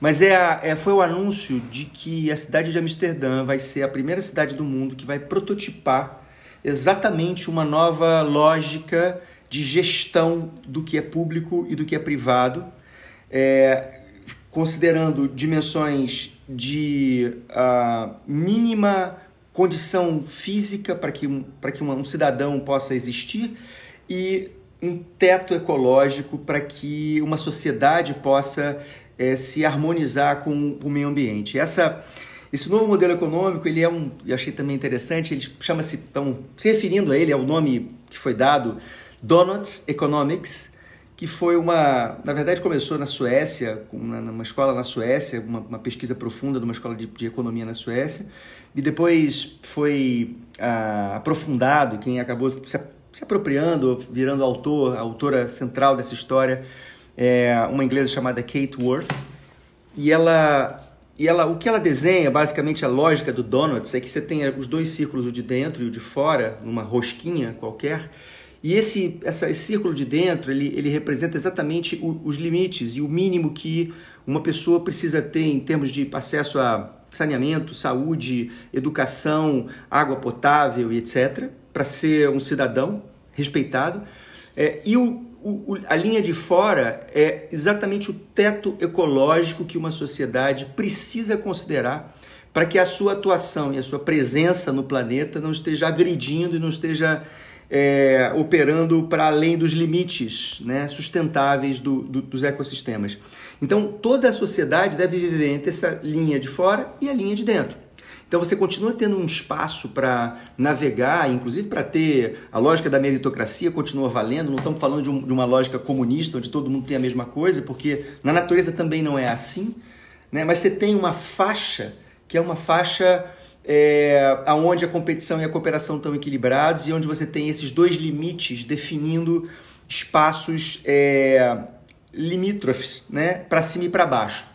Mas é, a, é, foi o anúncio de que a cidade de Amsterdã vai ser a primeira cidade do mundo que vai prototipar exatamente uma nova lógica de gestão do que é público e do que é privado é, considerando dimensões de uh, mínima condição física para que, para que um cidadão possa existir e um teto ecológico para que uma sociedade possa é, se harmonizar com o meio ambiente. Essa, esse novo modelo econômico, ele é um, eu achei também interessante, ele chama-se, então, se referindo a ele, ao nome que foi dado, Donuts Economics, que foi uma, na verdade começou na Suécia, numa escola na Suécia, uma, uma pesquisa profunda numa escola de, de, economia na Suécia, e depois foi ah, aprofundado, quem acabou se, se, apropriando, virando autor, a autora central dessa história, é uma inglesa chamada Kate Worth, e ela e ela, o que ela desenha, basicamente a lógica do donuts, é que você tem os dois círculos, o de dentro e o de fora, numa rosquinha qualquer, e esse, essa, esse círculo de dentro, ele, ele representa exatamente o, os limites e o mínimo que uma pessoa precisa ter em termos de acesso a saneamento, saúde, educação, água potável e etc., para ser um cidadão respeitado. É, e o, o, a linha de fora é exatamente o teto ecológico que uma sociedade precisa considerar para que a sua atuação e a sua presença no planeta não esteja agredindo e não esteja é, operando para além dos limites né, sustentáveis do, do, dos ecossistemas. Então, toda a sociedade deve viver entre essa linha de fora e a linha de dentro. Então, você continua tendo um espaço para navegar, inclusive para ter a lógica da meritocracia continua valendo. Não estamos falando de, um, de uma lógica comunista, onde todo mundo tem a mesma coisa, porque na natureza também não é assim. Né? Mas você tem uma faixa que é uma faixa é, onde a competição e a cooperação estão equilibrados e onde você tem esses dois limites definindo espaços é, limítrofes, né, para cima e para baixo.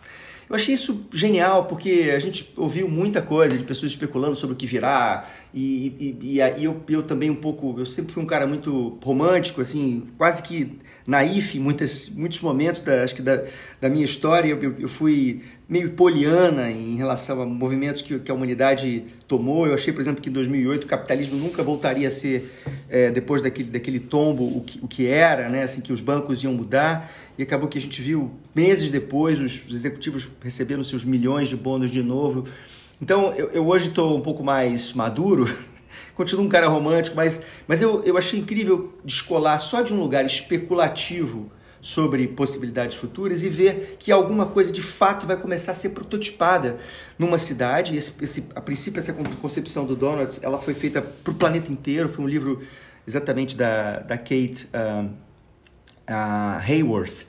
Eu achei isso genial porque a gente ouviu muita coisa de pessoas especulando sobre o que virá e, e, e, e eu, eu também um pouco, eu sempre fui um cara muito romântico, assim, quase que naif em muitas, muitos momentos da, acho que da, da minha história. Eu, eu fui meio poliana em relação a movimentos que, que, a humanidade tomou. Eu achei, por exemplo, que em 2008 o capitalismo nunca voltaria a ser, é, depois daquele, daquele tombo, o que, o que era, né? assim, que os bancos iam mudar. E acabou que a gente viu, meses depois, os, os executivos recebendo seus milhões de bônus de novo. Então, eu, eu hoje estou um pouco mais maduro, (laughs) continuo um cara romântico, mas, mas eu, eu achei incrível descolar só de um lugar especulativo sobre possibilidades futuras e ver que alguma coisa de fato vai começar a ser prototipada numa cidade. Esse, esse, a princípio, essa concepção do Donuts ela foi feita para o planeta inteiro. Foi um livro exatamente da, da Kate uh, uh, Hayworth,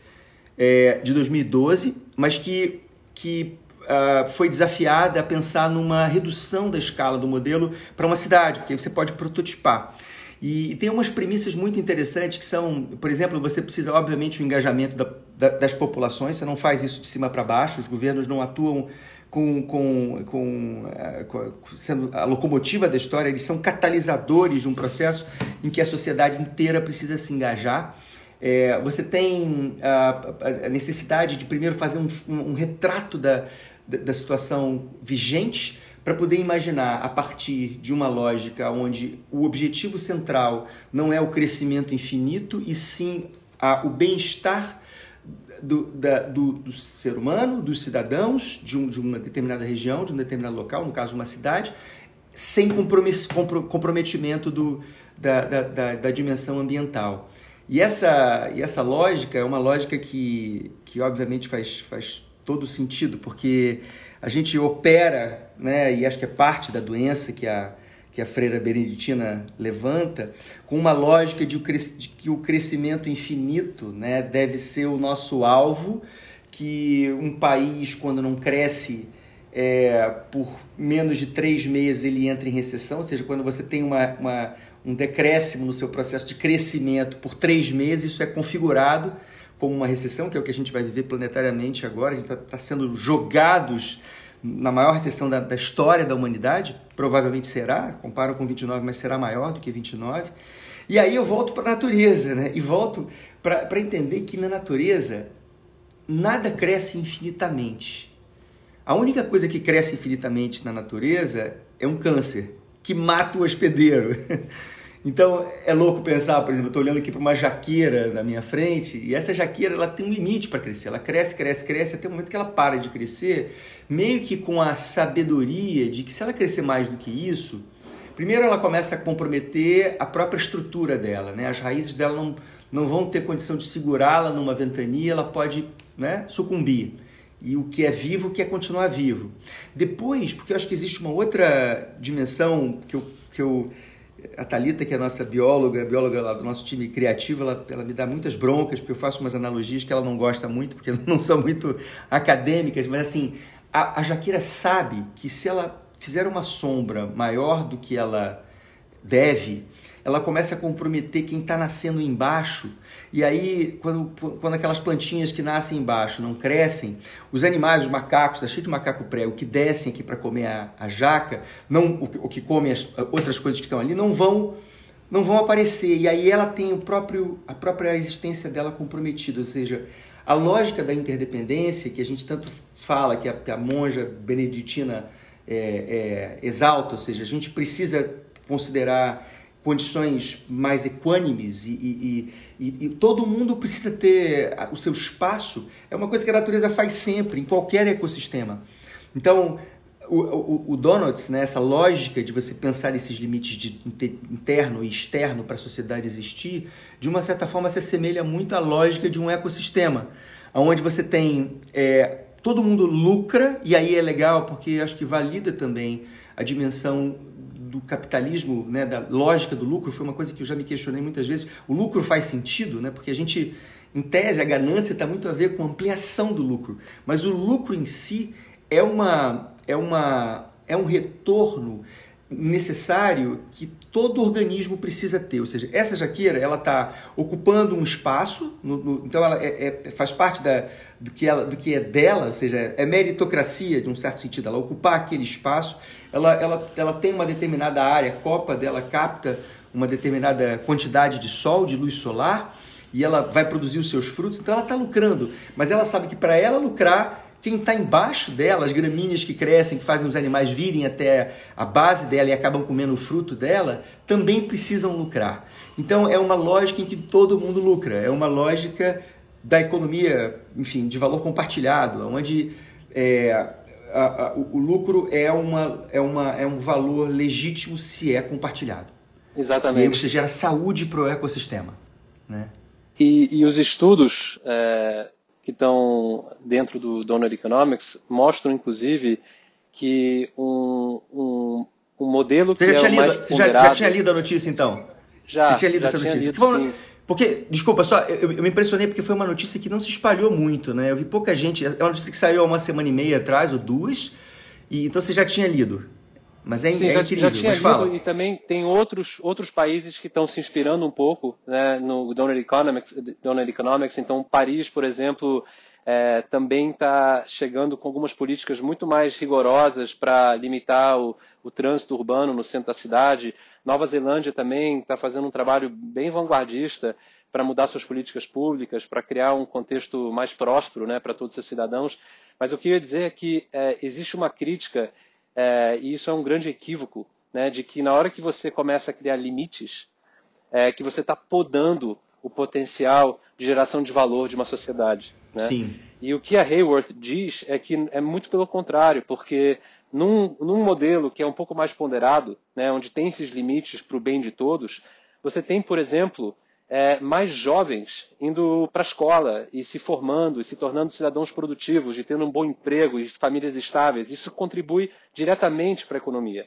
é, de 2012, mas que, que uh, foi desafiada a pensar numa redução da escala do modelo para uma cidade, porque você pode prototipar. E, tem umas premissas muito interessantes que são, por exemplo, você precisa, obviamente, o engajamento da, da, das populações, você não faz isso de cima para baixo, os governos não atuam com, com, uh, com, sendo a locomotiva da história, eles são catalisadores de um processo em que a sociedade inteira precisa se engajar. É, você tem a, a, necessidade de primeiro fazer um, um, retrato da, da, da situação vigente para poder imaginar a partir de uma lógica onde o objetivo central não é o crescimento infinito e sim a, o bem-estar do, da, do, do, ser humano, dos cidadãos de, um, de, uma determinada região, de um determinado local, no caso uma cidade, sem comprometimento do, da, da, da, dimensão ambiental. E essa, e essa lógica é uma lógica que, que obviamente faz, faz todo sentido, porque a gente opera, né, e acho que é parte da doença que a, que a freira beneditina levanta, com uma lógica de, de que o crescimento infinito né, deve ser o nosso alvo, que um país, quando não cresce é, por menos de três meses, ele entra em recessão, ou seja, quando você tem uma, uma, um decréscimo no seu processo de crescimento por três meses, isso é configurado como uma recessão, que é o que a gente vai viver planetariamente agora, a gente está tá sendo jogados na maior recessão da, da, história da humanidade, provavelmente será, comparo com 29, mas será maior do que 29. E aí eu volto para a natureza, né? E volto para entender que na natureza nada cresce infinitamente. A única coisa que cresce infinitamente na natureza é um câncer que mata o hospedeiro. (laughs) Então é louco pensar, por exemplo, eu estou olhando aqui para uma jaqueira na minha frente e essa jaqueira ela tem um limite para crescer. Ela cresce, cresce, cresce até o momento que ela para de crescer, meio que com a sabedoria de que se ela crescer mais do que isso, primeiro ela começa a comprometer a própria estrutura dela, né? As raízes dela não, não vão ter condição de segurá-la numa ventania, ela pode né, sucumbir. E o que é vivo quer continuar vivo. Depois, porque eu acho que existe uma outra dimensão que eu, que eu a Talita, que é a nossa bióloga, a bióloga lá do nosso time criativo, ela, ela me dá muitas broncas, porque eu faço umas analogias que ela não gosta muito, porque (laughs) não são muito acadêmicas, mas assim, a, a Jaqueira sabe que se ela fizer uma sombra maior do que ela deve, ela começa a comprometer quem está nascendo embaixo. E aí, quando, quando aquelas plantinhas que nascem embaixo não crescem, os animais, os macacos, está cheio de macaco prego, que descem aqui para comer a, a, jaca, não, o, o que comem as outras coisas que estão ali, não vão não vão aparecer. E aí ela tem o próprio, a própria existência dela comprometida. Ou seja, a lógica da interdependência, que a gente tanto fala, que a, que a monja beneditina é, é, exalta, ou seja, a gente precisa considerar condições mais equânimes e, e, e, e, todo mundo precisa ter o seu espaço, é uma coisa que a natureza faz sempre, em qualquer ecossistema. Então, o, o, o Donuts, né, essa lógica de você pensar esses limites de interno e externo para a sociedade existir, de uma certa forma se assemelha muito à lógica de um ecossistema, onde você tem é, todo mundo lucra, e aí é legal porque acho que valida também a dimensão do capitalismo, né, da lógica do lucro, foi uma coisa que eu já me questionei muitas vezes. O lucro faz sentido, né, porque a gente, em tese, a ganância está muito a ver com a ampliação do lucro, mas o lucro em si é, uma, é, uma, é um retorno necessário que todo organismo precisa ter. Ou seja, essa jaqueira ela está ocupando um espaço, no, no, então ela é, é, faz parte da, do, que ela, do que é dela, ou seja, é meritocracia de um certo sentido, ela ocupar aquele espaço, ela, ela, ela tem uma determinada área, a copa dela capta uma determinada quantidade de sol, de luz solar, e ela vai produzir os seus frutos, então ela está lucrando, mas ela sabe que para ela lucrar quem está embaixo dela, as gramíneas que crescem, que fazem os animais virem até a base dela e acabam comendo o fruto dela, também precisam lucrar. Então é uma lógica em que todo mundo lucra, é uma lógica da economia, enfim, de valor compartilhado, onde é, a, a, o, o lucro é, uma, é, uma, é um valor legítimo se é compartilhado. Exatamente. E aí você gera saúde para o ecossistema. Né? E, e os estudos é, que estão dentro do Donor Economics mostram, inclusive, que um, um, um modelo você que já é tinha lido, Você já, já, tinha lido a notícia, então? Já, Você tinha lido já essa tinha notícia? Lido, porque, desculpa, só, eu, eu, me impressionei porque foi uma notícia que não se espalhou muito, né? Eu vi pouca gente, é uma notícia que saiu há uma semana e meia atrás, ou duas, e então você já tinha lido. Mas é, Sim, é já, incrível, já tinha lido fala. e também tem outros, outros países que estão se inspirando um pouco né, no Donor Economics, Donor Economics. Então, Paris, por exemplo, é, também está chegando com algumas políticas muito mais rigorosas para limitar o, o, trânsito urbano no centro da cidade. Nova Zelândia também está fazendo um trabalho bem vanguardista para mudar suas políticas públicas, para criar um contexto mais próspero né, para todos os seus cidadãos. Mas o que eu ia dizer é que é, existe uma crítica, é, e isso é um grande equívoco, né, de que na hora que você começa a criar limites, é, que você está podando o potencial de geração de valor de uma sociedade. Né? Sim. E o que a Hayworth diz é que é muito pelo contrário, porque num, num modelo que é um pouco mais ponderado, né, onde tem esses limites para o bem de todos, você tem, por exemplo, é, mais jovens indo para a escola e se formando e se tornando cidadãos produtivos e tendo um bom emprego e famílias estáveis. Isso contribui diretamente para a economia.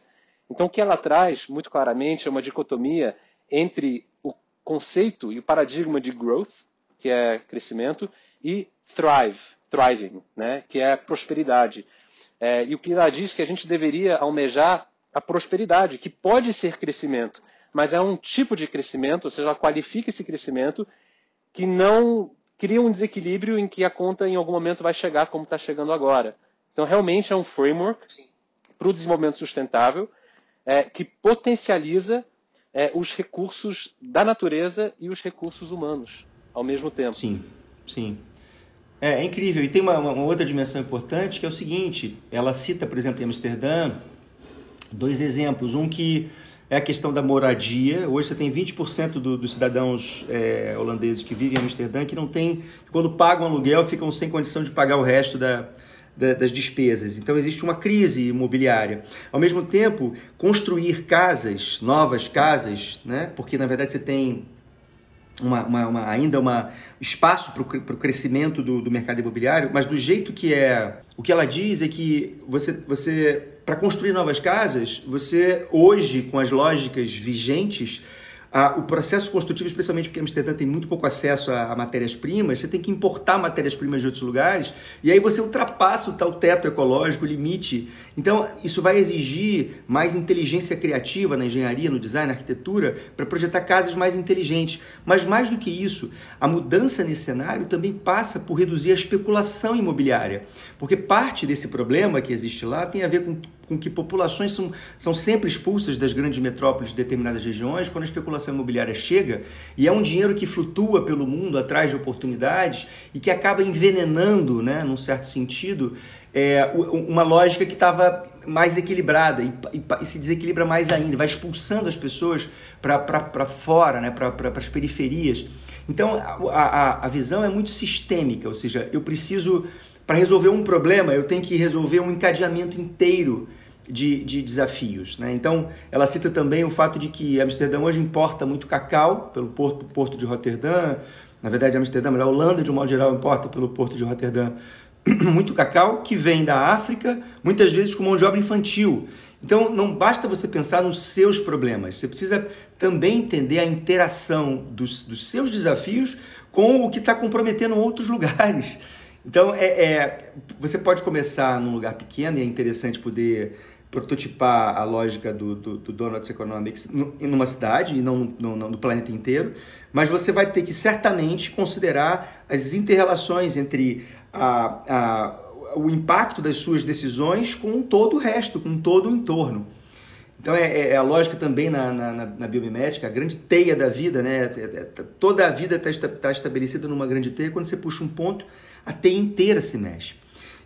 Então, o que ela traz, muito claramente, é uma dicotomia entre o conceito e o paradigma de growth, que é crescimento, e thrive, thriving, né, que é prosperidade. É, e o que ela diz que a gente deveria almejar a prosperidade, que pode ser crescimento, mas é um tipo de crescimento, ou seja, ela qualifica esse crescimento que não cria um desequilíbrio em que a conta em algum momento vai chegar como está chegando agora. Então, realmente é um framework para o desenvolvimento sustentável é, que potencializa é, os recursos da natureza e os recursos humanos ao mesmo tempo. Sim, sim. É, é incrível. E tem uma, uma, outra dimensão importante que é o seguinte: ela cita, por exemplo, em Amsterdã, dois exemplos. Um que é a questão da moradia. Hoje você tem 20% do, dos cidadãos é, holandeses que vivem em Amsterdã que não tem, quando pagam aluguel, ficam sem condição de pagar o resto da, da, das despesas. Então existe uma crise imobiliária. Ao mesmo tempo, construir casas, novas casas, né? porque na verdade você tem uma, uma, uma, ainda uma espaço para o crescimento do, do, mercado imobiliário, mas do jeito que é, o que ela diz é que você, você para construir novas casas, você hoje com as lógicas vigentes o processo construtivo, especialmente porque Amsterdã tem muito pouco acesso a, a matérias-primas, você tem que importar matérias-primas de outros lugares, e aí você ultrapassa o tal teto ecológico, limite. Então, isso vai exigir mais inteligência criativa na engenharia, no design, na arquitetura, para projetar casas mais inteligentes. Mas mais do que isso, a mudança nesse cenário também passa por reduzir a especulação imobiliária, porque parte desse problema que existe lá tem a ver com com que populações são, são sempre expulsas das grandes metrópoles de determinadas regiões quando a especulação imobiliária chega e é um dinheiro que flutua pelo mundo atrás de oportunidades e que acaba envenenando, né, num certo sentido, é, uma lógica que estava mais equilibrada e, e, e, se desequilibra mais ainda, vai expulsando as pessoas para fora, né, para as periferias. Então a, a, a visão é muito sistêmica, ou seja, eu preciso para resolver um problema, eu tenho que resolver um encadeamento inteiro de, de desafios. Né? Então, ela cita também o fato de que Amsterdã hoje importa muito cacau pelo porto, porto de Roterdã. Na verdade, Amsterdã, mas a Holanda, de um modo geral, importa pelo porto de Roterdã (clears throat) muito cacau que vem da África, muitas vezes com mão de obra infantil. Então, não basta você pensar nos seus problemas, você precisa também entender a interação dos, dos seus desafios com o que está comprometendo outros (laughs) lugares. Então, é, é, você pode começar num lugar pequeno e é interessante poder prototipar a lógica do, do, do Donuts Economics numa cidade e não no, no, no, planeta inteiro, mas você vai ter que certamente considerar as interrelações entre a, a, o impacto das suas decisões com todo o resto, com todo o entorno. Então é, é, é a lógica também na, na, na, biomimética, a grande teia da vida, né? É, é, toda a vida está tá estabelecida numa grande teia, quando você puxa um ponto, a teia inteira se mexe.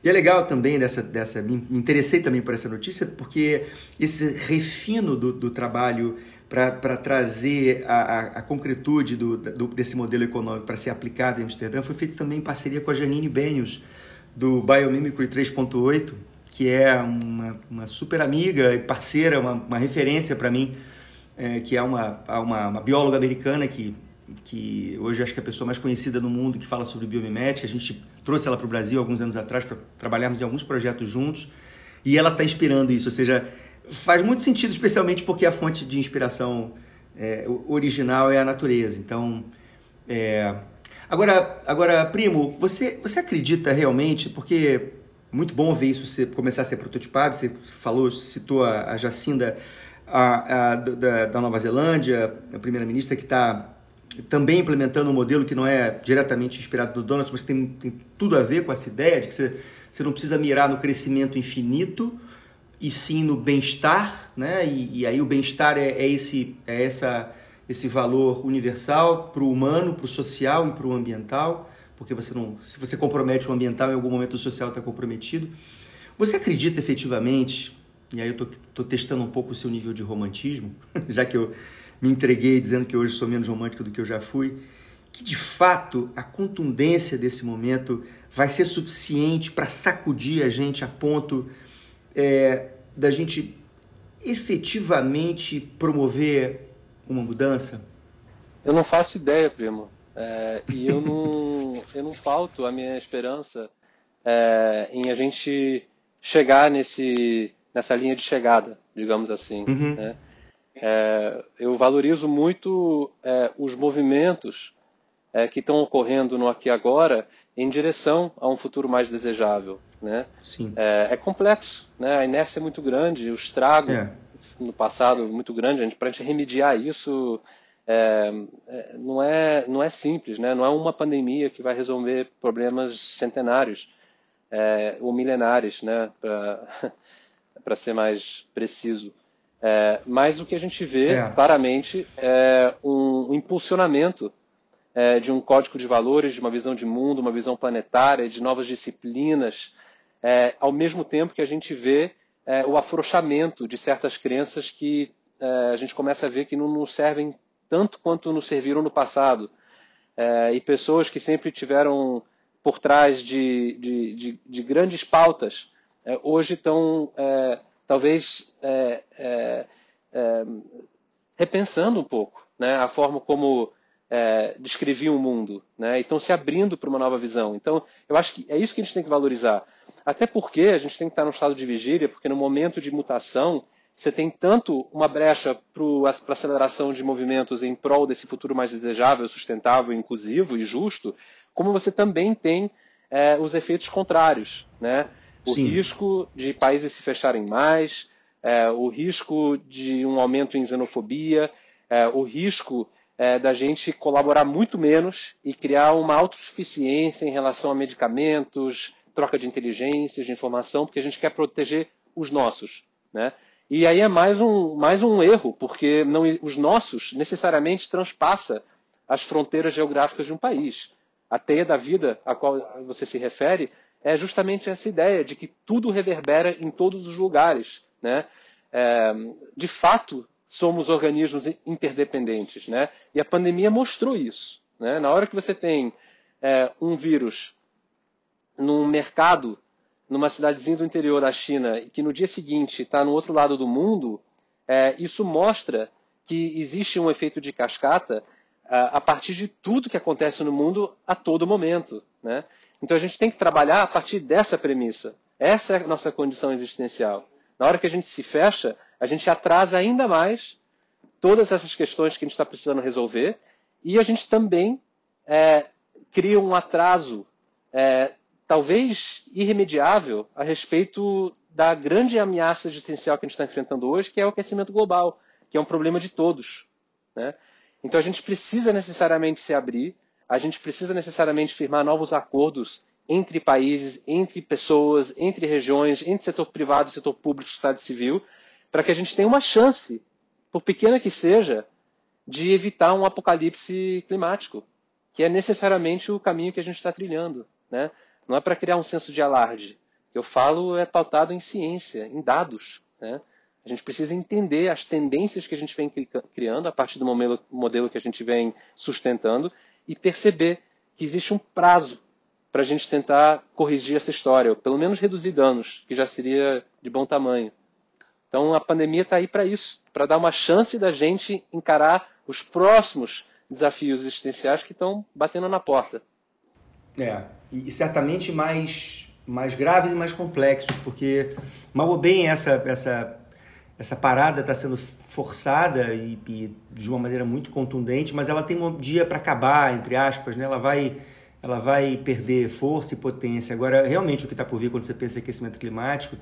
E é legal também dessa, dessa me interessei também por essa notícia, porque esse refino do, do trabalho para trazer a, a, a concretude do, do, desse modelo econômico para ser aplicado em Amsterdã foi feito também em parceria com a Janine Benhos, do Biomimicry 3.8, que é uma, uma super amiga e parceira, uma, uma referência para mim, é, que é uma, uma, uma bióloga americana que que hoje acho que é a pessoa mais conhecida no mundo que fala sobre biomimética. A gente trouxe ela para o Brasil alguns anos atrás para trabalharmos em alguns projetos juntos e ela está inspirando isso. Ou seja, faz muito sentido, especialmente porque a fonte de inspiração é, original é a natureza. Então, é... agora, agora, primo, você você acredita realmente? Porque muito bom ver isso ser, começar a ser prototipado. Você falou, citou a, a Jacinda a, a, da, da Nova Zelândia, a primeira-ministra que está também implementando um modelo que não é diretamente inspirado do Donuts, mas tem, tem tudo a ver com essa ideia de que você, você não precisa mirar no crescimento infinito, e sim no bem-estar, né? E, e, aí o bem-estar é, é, esse, é essa esse valor universal para o humano, para o social e para o ambiental, porque você não, se você compromete o ambiental, em algum momento o social está comprometido. Você acredita efetivamente, e aí eu estou testando um pouco o seu nível de romantismo, (laughs) já que eu me entreguei dizendo que hoje sou menos romântico do que eu já fui, que de fato a contundência desse momento vai ser suficiente para sacudir a gente a ponto é, da gente efetivamente promover uma mudança? Eu não faço ideia, primo. É, e eu não, (laughs) eu não falto a minha esperança é, em a gente chegar nesse, nessa linha de chegada, digamos assim. Uhum. Né? É, eu valorizo muito é, os movimentos é, que estão ocorrendo no aqui e agora em direção a um futuro mais desejável. Né? Sim. É, é complexo, né? a inércia é muito grande, o estrago é. no passado muito grande. Para a gente remediar isso é, é, não, é, não é simples, né? não é uma pandemia que vai resolver problemas centenários é, ou milenares, né? para (laughs) ser mais preciso. É, mas o que a gente vê é. claramente é um, um impulsionamento é, de um código de valores, de uma visão de mundo, uma visão planetária, de novas disciplinas, é, ao mesmo tempo que a gente vê é, o afrouxamento de certas crenças que é, a gente começa a ver que não nos servem tanto quanto nos serviram no passado. É, e pessoas que sempre tiveram por trás de, de, de, de grandes pautas, hoje estão talvez é, é, é, repensando um pouco né, a forma como é, descreviam o mundo, né, e estão se abrindo para uma nova visão. Então, eu acho que é isso que a gente tem que valorizar. Até porque a gente tem que estar no estado de vigília, porque no momento de mutação, você tem tanto uma brecha para a aceleração de movimentos em prol desse futuro mais desejável, sustentável, inclusivo e justo, como você também tem é, os efeitos contrários, né? o Sim. risco de países se fecharem mais, é, o risco de um aumento em xenofobia, é, o risco é, da gente colaborar muito menos e criar uma autossuficiência em relação a medicamentos, troca de inteligências, de informação, porque a gente quer proteger os nossos. Né? E aí é mais um, mais um erro, porque não, os nossos necessariamente transpassa as fronteiras geográficas de um país. A teia da vida a qual você se refere é justamente essa ideia de que tudo reverbera em todos os lugares. Né? É, de fato, somos organismos interdependentes. Né? E a pandemia mostrou isso. Né? Na hora que você tem é, um vírus num mercado, numa cidadezinha do interior da China, e que no dia seguinte está no outro lado do mundo, é, isso mostra que existe um efeito de cascata a partir de tudo que acontece no mundo a todo momento. Né? Então a gente tem que trabalhar a partir dessa premissa. Essa é a nossa condição existencial. Na hora que a gente se fecha, a gente atrasa ainda mais todas essas questões que a gente está precisando resolver e a gente também é, cria um atraso, é, talvez irremediável, a respeito da grande ameaça existencial que a gente está enfrentando hoje, que é o aquecimento global, que é um problema de todos. Né? Então a gente precisa necessariamente se abrir, a gente precisa necessariamente firmar novos acordos entre países, entre pessoas, entre regiões, entre setor privado, setor público, Estado civil, para que a gente tenha uma chance, por pequena que seja, de evitar um apocalipse climático, que é necessariamente o caminho que a gente está trilhando. Né? Não é para criar um senso de alarde. O que eu falo é pautado em ciência, em dados. Né? A gente precisa entender as tendências que a gente vem criando a partir do modelo que a gente vem sustentando e perceber que existe um prazo para a gente tentar corrigir essa história, ou pelo menos reduzir danos, que já seria de bom tamanho. Então a pandemia está aí para isso, para dar uma chance da gente encarar os próximos desafios existenciais que estão batendo na porta. É, e certamente mais, mais graves e mais complexos, porque mal ou bem essa, essa essa parada está sendo forçada e, e, de uma maneira muito contundente, mas ela tem um dia para acabar, entre aspas, né? ela, vai, ela vai perder força e potência. Agora, realmente, o que está por vir quando você pensa em aquecimento climático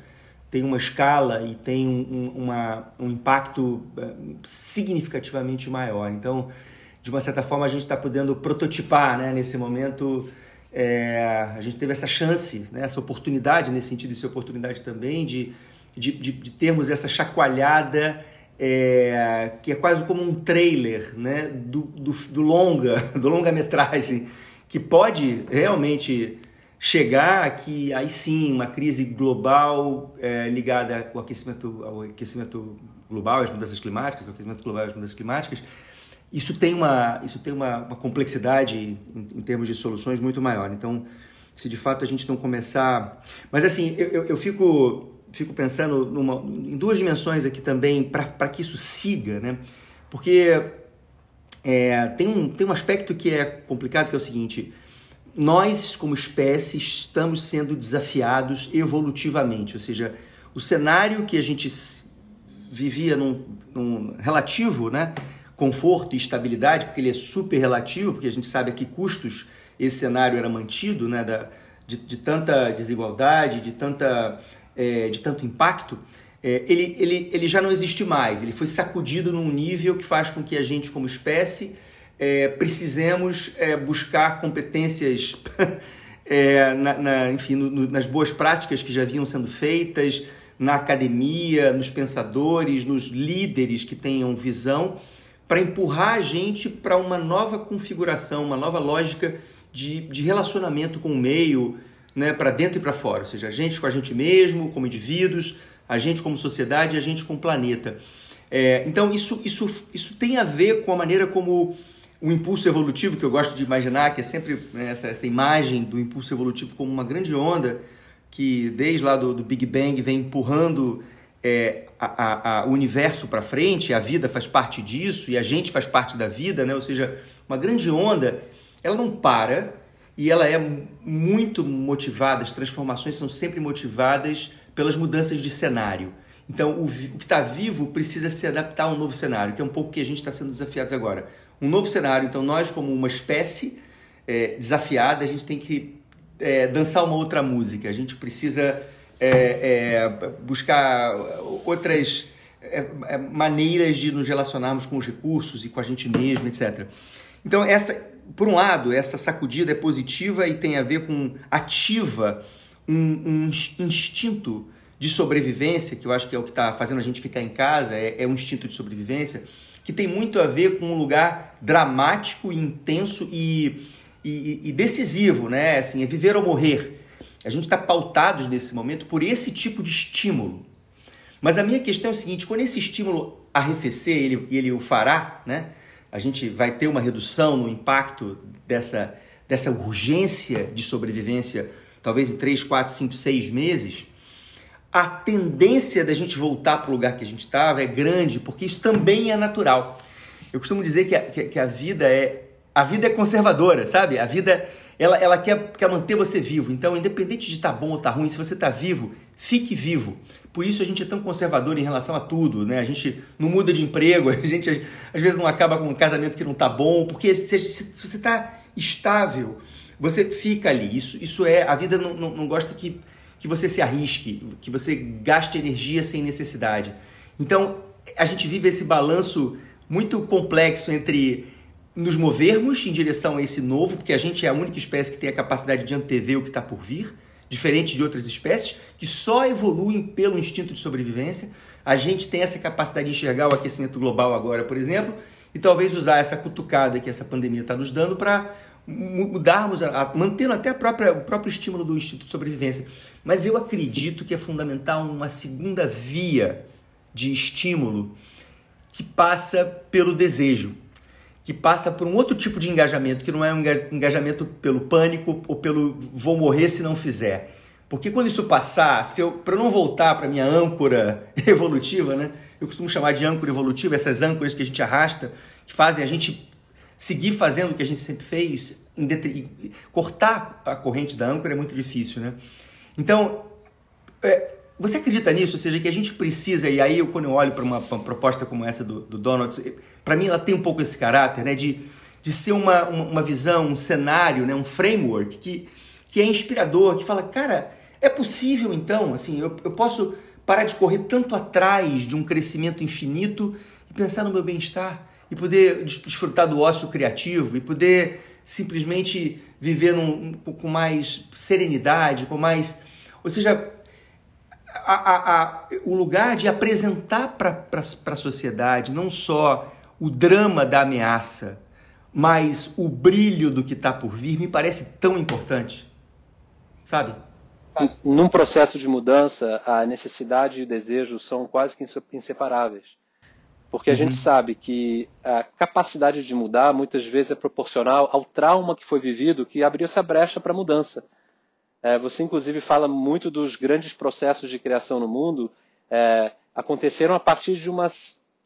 tem uma escala e tem um, uma, um impacto eh, significativamente maior. Então, de uma certa forma, a gente está podendo prototipar né? nesse momento. É, a gente teve essa chance, né? essa oportunidade, nesse sentido, essa oportunidade também de de, de, de termos essa chacoalhada é, que é quase como um trailer né, do, do, do longa, (laughs) do longa-metragem, que pode realmente chegar que aí sim uma crise global é, ligada ao aquecimento, ao aquecimento global, às mudanças climáticas, ao aquecimento global, às mudanças climáticas, isso tem uma, isso tem uma, uma complexidade em, em, termos de soluções muito maior. Então, se de fato a gente não começar... Mas assim, eu, eu, eu fico, fico pensando numa, em duas dimensões aqui também para que isso siga, né? Porque é, tem, um, tem um aspecto que é complicado, que é o seguinte nós, como espécie, estamos sendo desafiados evolutivamente, ou seja, o cenário que a gente vivia num, num, relativo né, conforto e estabilidade, porque ele é super relativo, porque a gente sabe a que custos esse cenário era mantido, né, da, de, de tanta desigualdade, de, tanta, é, de tanto impacto, é, ele, ele, ele já não existe mais, ele foi sacudido num nível que faz com que a gente, como espécie, é, precisemos é, buscar competências, (laughs) é, na, na, enfim, no, nas boas práticas que já vinham sendo feitas, na academia, nos pensadores, nos líderes que tenham visão, para empurrar a gente para uma nova configuração, uma nova lógica de, de relacionamento com o meio, né, para dentro e para fora, ou seja, a gente com a gente mesmo, como indivíduos, a gente como sociedade e a gente com o planeta. É, então, isso, isso, isso tem a ver com a maneira como o impulso evolutivo, que eu gosto de imaginar, que é sempre né, essa, essa imagem do impulso evolutivo como uma grande onda que desde lá do, do Big Bang vem empurrando é, a, a, o universo para frente, a vida faz parte disso e a gente faz parte da vida, né? ou seja, uma grande onda, ela não para e ela é muito motivada, as transformações são sempre motivadas pelas mudanças de cenário. Então, o, o que está vivo precisa se adaptar a um novo cenário, que é um pouco que a gente está sendo desafiados agora um novo cenário. Então, nós, como uma espécie é, desafiada, a gente tem que é, dançar uma outra música. A gente precisa é, é buscar outras é, é, maneiras de nos relacionarmos com os recursos e com a gente mesmo, etc. Então, essa, por um lado, essa sacudida é positiva e tem a ver com ativa um, um instinto de sobrevivência, que eu acho que é o que está fazendo a gente ficar em casa, é, é um instinto de sobrevivência que tem muito a ver com um lugar dramático, intenso e, e, e decisivo, né? Assim, é viver ou morrer. A gente está pautados nesse momento por esse tipo de estímulo. Mas a minha questão é o seguinte: quando esse estímulo arrefecer, ele, ele o fará, né? A gente vai ter uma redução no impacto dessa, dessa urgência de sobrevivência, talvez em 3, 4, 5, 6 meses a tendência da gente voltar para o lugar que a gente estava é grande, porque isso também é natural. Eu costumo dizer que a, que, que a vida é a vida é conservadora, sabe? A vida ela, ela quer, quer manter você vivo. Então, independente de estar tá bom ou estar tá ruim, se você está vivo, fique vivo. Por isso a gente é tão conservador em relação a tudo, né? A gente não muda de emprego, (laughs) a gente às vezes não acaba com um casamento que não está bom, porque se, se, se você está estável, você fica ali. Isso, isso é a vida não, não, não gosta que que você se arrisque, que você gaste energia sem necessidade. Então, a gente vive esse balanço muito complexo entre nos movermos em direção a esse novo, porque a gente é a única espécie que tem a capacidade de antever o que está por vir, diferente de outras espécies que só evoluem pelo instinto de sobrevivência. A gente tem essa capacidade de enxergar o aquecimento global agora, por exemplo, e talvez usar essa cutucada que essa pandemia está nos dando para mudarmos, a, mantendo até a própria, o próprio estímulo do instinto de sobrevivência. Mas eu acredito que é fundamental uma segunda via de estímulo que passa pelo desejo, que passa por um outro tipo de engajamento, que não é um engajamento pelo pânico ou pelo vou morrer se não fizer. Porque quando isso passar, se eu para não voltar para minha âncora (laughs) evolutiva, né? Eu costumo chamar de âncora evolutiva essas âncoras que a gente arrasta, que fazem a gente seguir fazendo o que a gente sempre fez, cortar a corrente da âncora é muito difícil, né? Então, é, você acredita nisso? Ou seja, que a gente precisa, e aí eu, quando eu olho para uma, uma, proposta como essa do, do Donuts, para mim ela tem um pouco esse caráter, né? De, de ser uma, uma visão, um cenário, né? um framework que, que é inspirador, que fala, cara, é possível então, assim, eu, eu posso parar de correr tanto atrás de um crescimento infinito e pensar no meu bem-estar e poder desfrutar do ócio criativo e poder simplesmente viver num, com mais serenidade, com mais. Ou seja, a, a, a, o lugar de apresentar para a sociedade não só o drama da ameaça, mas o brilho do que está por vir me parece tão importante. Sabe? Num processo de mudança, a necessidade e o desejo são quase que inseparáveis. Porque a uhum. gente sabe que a capacidade de mudar muitas vezes é proporcional ao trauma que foi vivido que abriu essa brecha para a mudança. É, você, inclusive, fala muito dos grandes processos de criação no mundo é, aconteceram a partir de uma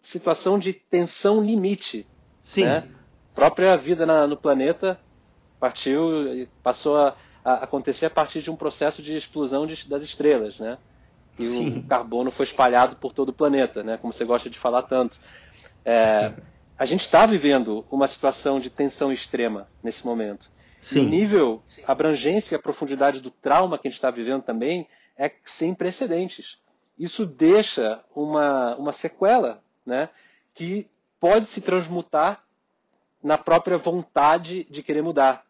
situação de tensão limite. Sim. Né? A própria vida na, no planeta partiu, passou a, a, acontecer a partir de um processo de explosão de, das estrelas, né? E Sim. o carbono foi espalhado por todo o planeta, né? Como você gosta de falar tanto. É, a gente está vivendo uma situação de tensão extrema nesse momento. Sim. o nível, a abrangência e a profundidade do trauma que a gente está vivendo também é sem precedentes. Isso deixa uma, uma sequela né, que pode se transmutar na própria vontade de querer mudar,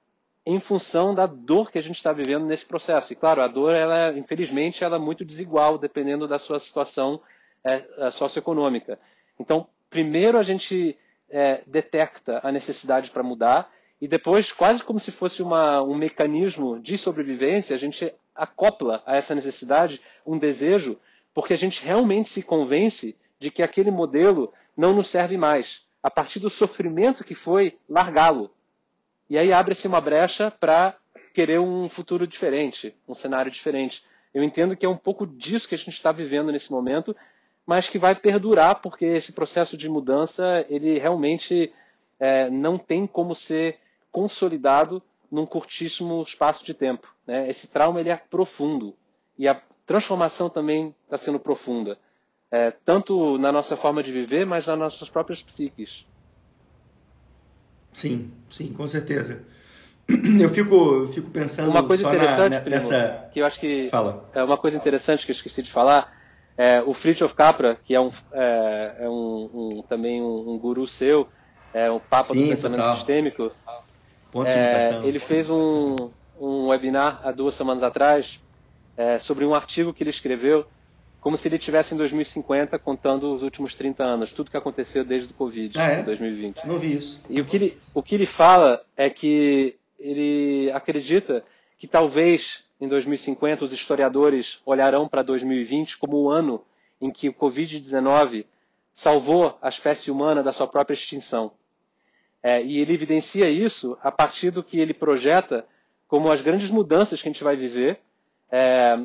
em função da dor que a gente está vivendo nesse processo. E claro, a dor, ela, infelizmente, ela é muito desigual dependendo da sua situação é, socioeconômica. Então, primeiro a gente é, detecta a necessidade para mudar e depois, quase como se fosse uma, um mecanismo de sobrevivência, a gente acopla a essa necessidade um desejo, porque a gente realmente se convence de que aquele modelo não nos serve mais, a partir do sofrimento que foi largá-lo. E aí abre-se uma brecha para querer um futuro diferente, um cenário diferente. Eu entendo que é um pouco disso que a gente está vivendo nesse momento, mas que vai perdurar, porque esse processo de mudança, ele realmente é, não tem como ser consolidado num curtíssimo espaço de tempo. Né? Esse trauma ele é profundo e a transformação também está sendo profunda é, tanto na nossa forma de viver, mas nas nossas próprias psiques. Sim, sim, com certeza. (clears throat) Eu fico, fico pensando uma coisa interessante, na, Primo, nessa... que eu acho que Fala. é uma coisa interessante que eu esqueci de falar. É, o Fritjof Capra, que é um, é, é um, um também um, um, guru seu, é o Papa sim, do Pensamento total. Sistêmico. Ponto é, ele fez um, um webinar há duas semanas atrás é, sobre um artigo que ele escreveu como se ele estivesse em 2050 contando os últimos 30 anos, tudo que aconteceu desde o Covid, ah, é? em 2020. Não vi isso. E o que, ele, o que ele fala é que ele acredita que talvez em 2050 os historiadores olharão para 2020 como o ano em que o Covid-19 salvou a espécie humana da sua própria extinção. É, e ele evidencia isso a partir do que ele projeta como as grandes mudanças que a gente vai viver é,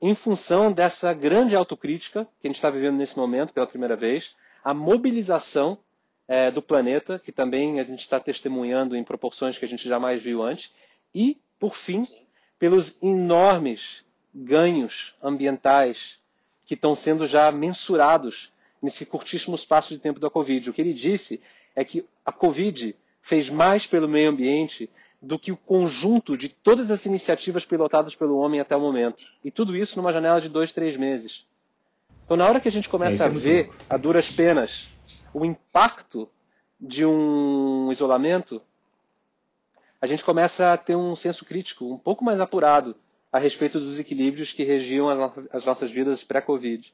em função dessa grande autocrítica que a gente está vivendo nesse momento pela primeira vez, a mobilização é, do planeta, que também a gente está testemunhando em proporções que a gente jamais viu antes, e, por fim, pelos enormes ganhos ambientais que estão sendo já mensurados nesse curtíssimo espaço de tempo da Covid. O que ele disse é que a Covid fez mais pelo meio ambiente do que o conjunto de todas as iniciativas pilotadas pelo homem até o momento. E tudo isso numa janela de dois, três meses. Então, na hora que a gente começa é, a ver, louco. a duras penas, o impacto de um isolamento, a gente começa a ter um senso crítico um pouco mais apurado a respeito dos equilíbrios que regiam as nossas vidas pré-Covid.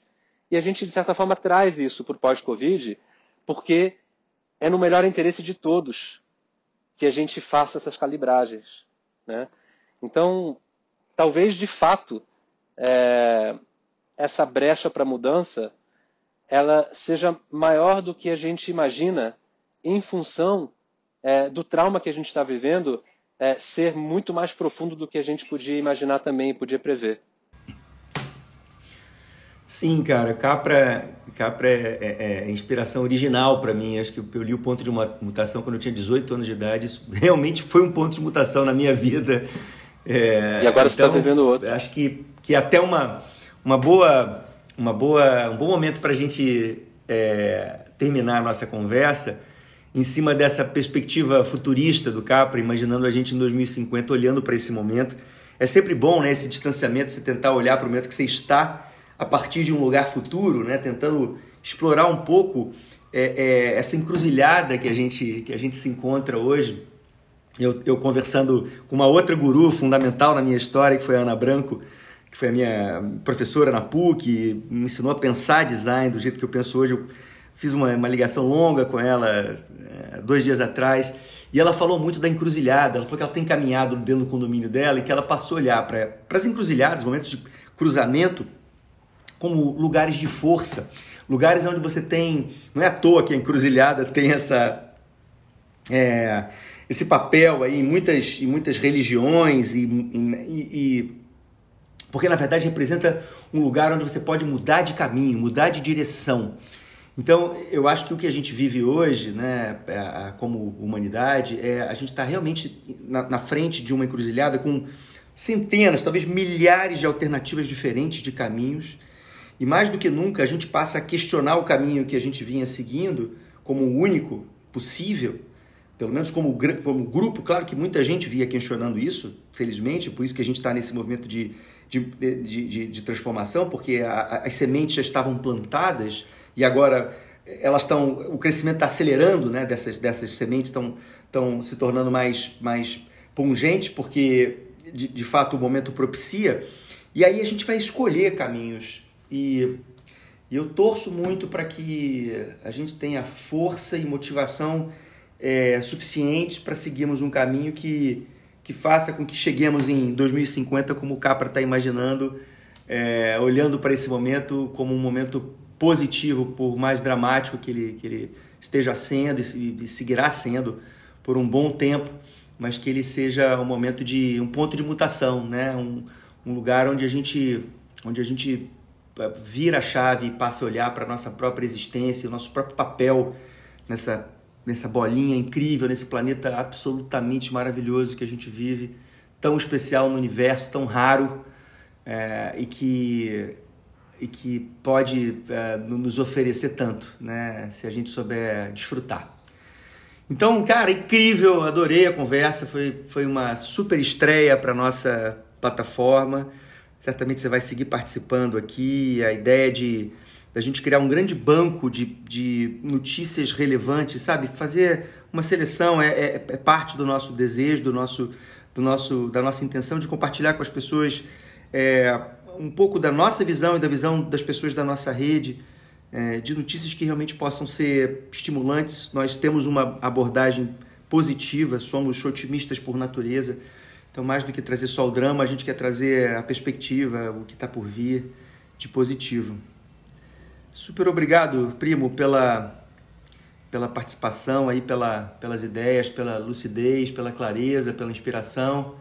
E a gente, de certa forma, traz isso para o pós-Covid, porque é no melhor interesse de todos que a gente faça essas calibragens. Né? Então, talvez de fato é, essa brecha para mudança ela seja maior do que a gente imagina em função é, do trauma que a gente está vivendo é, ser muito mais profundo do que a gente podia imaginar também, podia prever. Sim, cara, Capra, Capra é, é, é inspiração original para mim. Acho que eu li o ponto de uma mutação quando eu tinha 18 anos de idade. Isso (laughs) realmente foi um ponto de mutação na minha vida. É, e agora tá então, você está vivendo outro. Acho que, que até uma, uma boa, uma boa, um bom momento para a gente é, terminar a nossa conversa em cima dessa perspectiva futurista do Capra, imaginando a gente em 2050 olhando para esse momento. É sempre bom, né, esse distanciamento, você tentar olhar para o momento que você está a partir de um lugar futuro, né? tentando explorar um pouco é, é, essa encruzilhada que a gente, que a gente se encontra hoje. Eu, eu conversando com uma outra guru fundamental na minha história, que foi a Ana Branco, que foi a minha professora na PUC, me ensinou a pensar design do jeito que eu penso hoje. Eu fiz uma, uma ligação longa com ela é, dois dias atrás e ela falou muito da encruzilhada. Ela falou que ela tem caminhado dentro do condomínio dela e que ela passou a olhar para as encruzilhadas, momentos de cruzamento, como lugares de força. Lugares onde você tem. Não é à toa que a encruzilhada tem essa. É, esse papel aí em muitas, em muitas religiões e, e, e porque na verdade representa um lugar onde você pode mudar de caminho, mudar de direção. Então, eu acho que o que a gente vive hoje, né, é, como humanidade, é a gente está realmente na, na, frente de uma encruzilhada com centenas, talvez milhares de alternativas diferentes de caminhos. E mais do que nunca, a gente passa a questionar o caminho que a gente vinha seguindo como o único possível, pelo menos como, como grupo. Claro que muita gente via questionando isso, felizmente, por isso que a gente está nesse movimento de, de, de, de, de transformação, porque a, as sementes já estavam plantadas e agora elas estão, o crescimento está acelerando, né? Dessas, dessas sementes estão, estão se tornando mais, mais pungentes porque de, de fato o momento propicia. E aí a gente vai escolher caminhos e, eu torço muito para que a gente tenha força e motivação é, suficientes para seguirmos um caminho que, que faça com que cheguemos em 2050 como o Capra está imaginando, é, olhando para esse momento como um momento positivo, por mais dramático que ele, que ele esteja sendo e, e seguirá sendo por um bom tempo, mas que ele seja um momento de um ponto de mutação, né? Um, um lugar onde a gente onde a gente vira a chave e passa a olhar para a nossa própria existência, o nosso próprio papel nessa nessa bolinha incrível, nesse planeta absolutamente maravilhoso que a gente vive, tão especial no universo, tão raro é, e que e que pode é, nos oferecer tanto, né? Se a gente souber desfrutar. Então, cara, incrível, adorei a conversa, foi, foi uma super estreia para nossa plataforma. Certamente você vai seguir participando aqui. A ideia de a gente criar um grande banco de, de notícias relevantes, sabe? Fazer uma seleção é, é, é parte do nosso desejo, do nosso, do nosso, da nossa intenção de compartilhar com as pessoas. É, um pouco da nossa visão e da visão das pessoas da nossa rede, é, de notícias que realmente possam ser estimulantes. Nós temos uma abordagem positiva, somos otimistas por natureza. Então, mais do que trazer só o drama, a gente quer trazer a perspectiva, o que está por vir de positivo. Super obrigado, primo, pela, pela participação aí, pela, pelas ideias, pela lucidez, pela clareza, pela inspiração.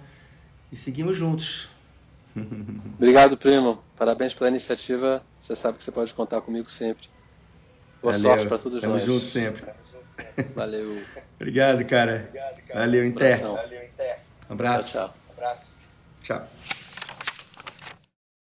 E seguimos juntos. (laughs) Obrigado, primo. Parabéns pela iniciativa. Você sabe que você pode contar comigo sempre. Boa Valeu. sorte para todos Tamo nós. Tamo junto sempre. Valeu. (laughs) Obrigado, cara. Obrigado, cara. Valeu, em Um abraço. Tchau, tchau. Abraço. Tchau.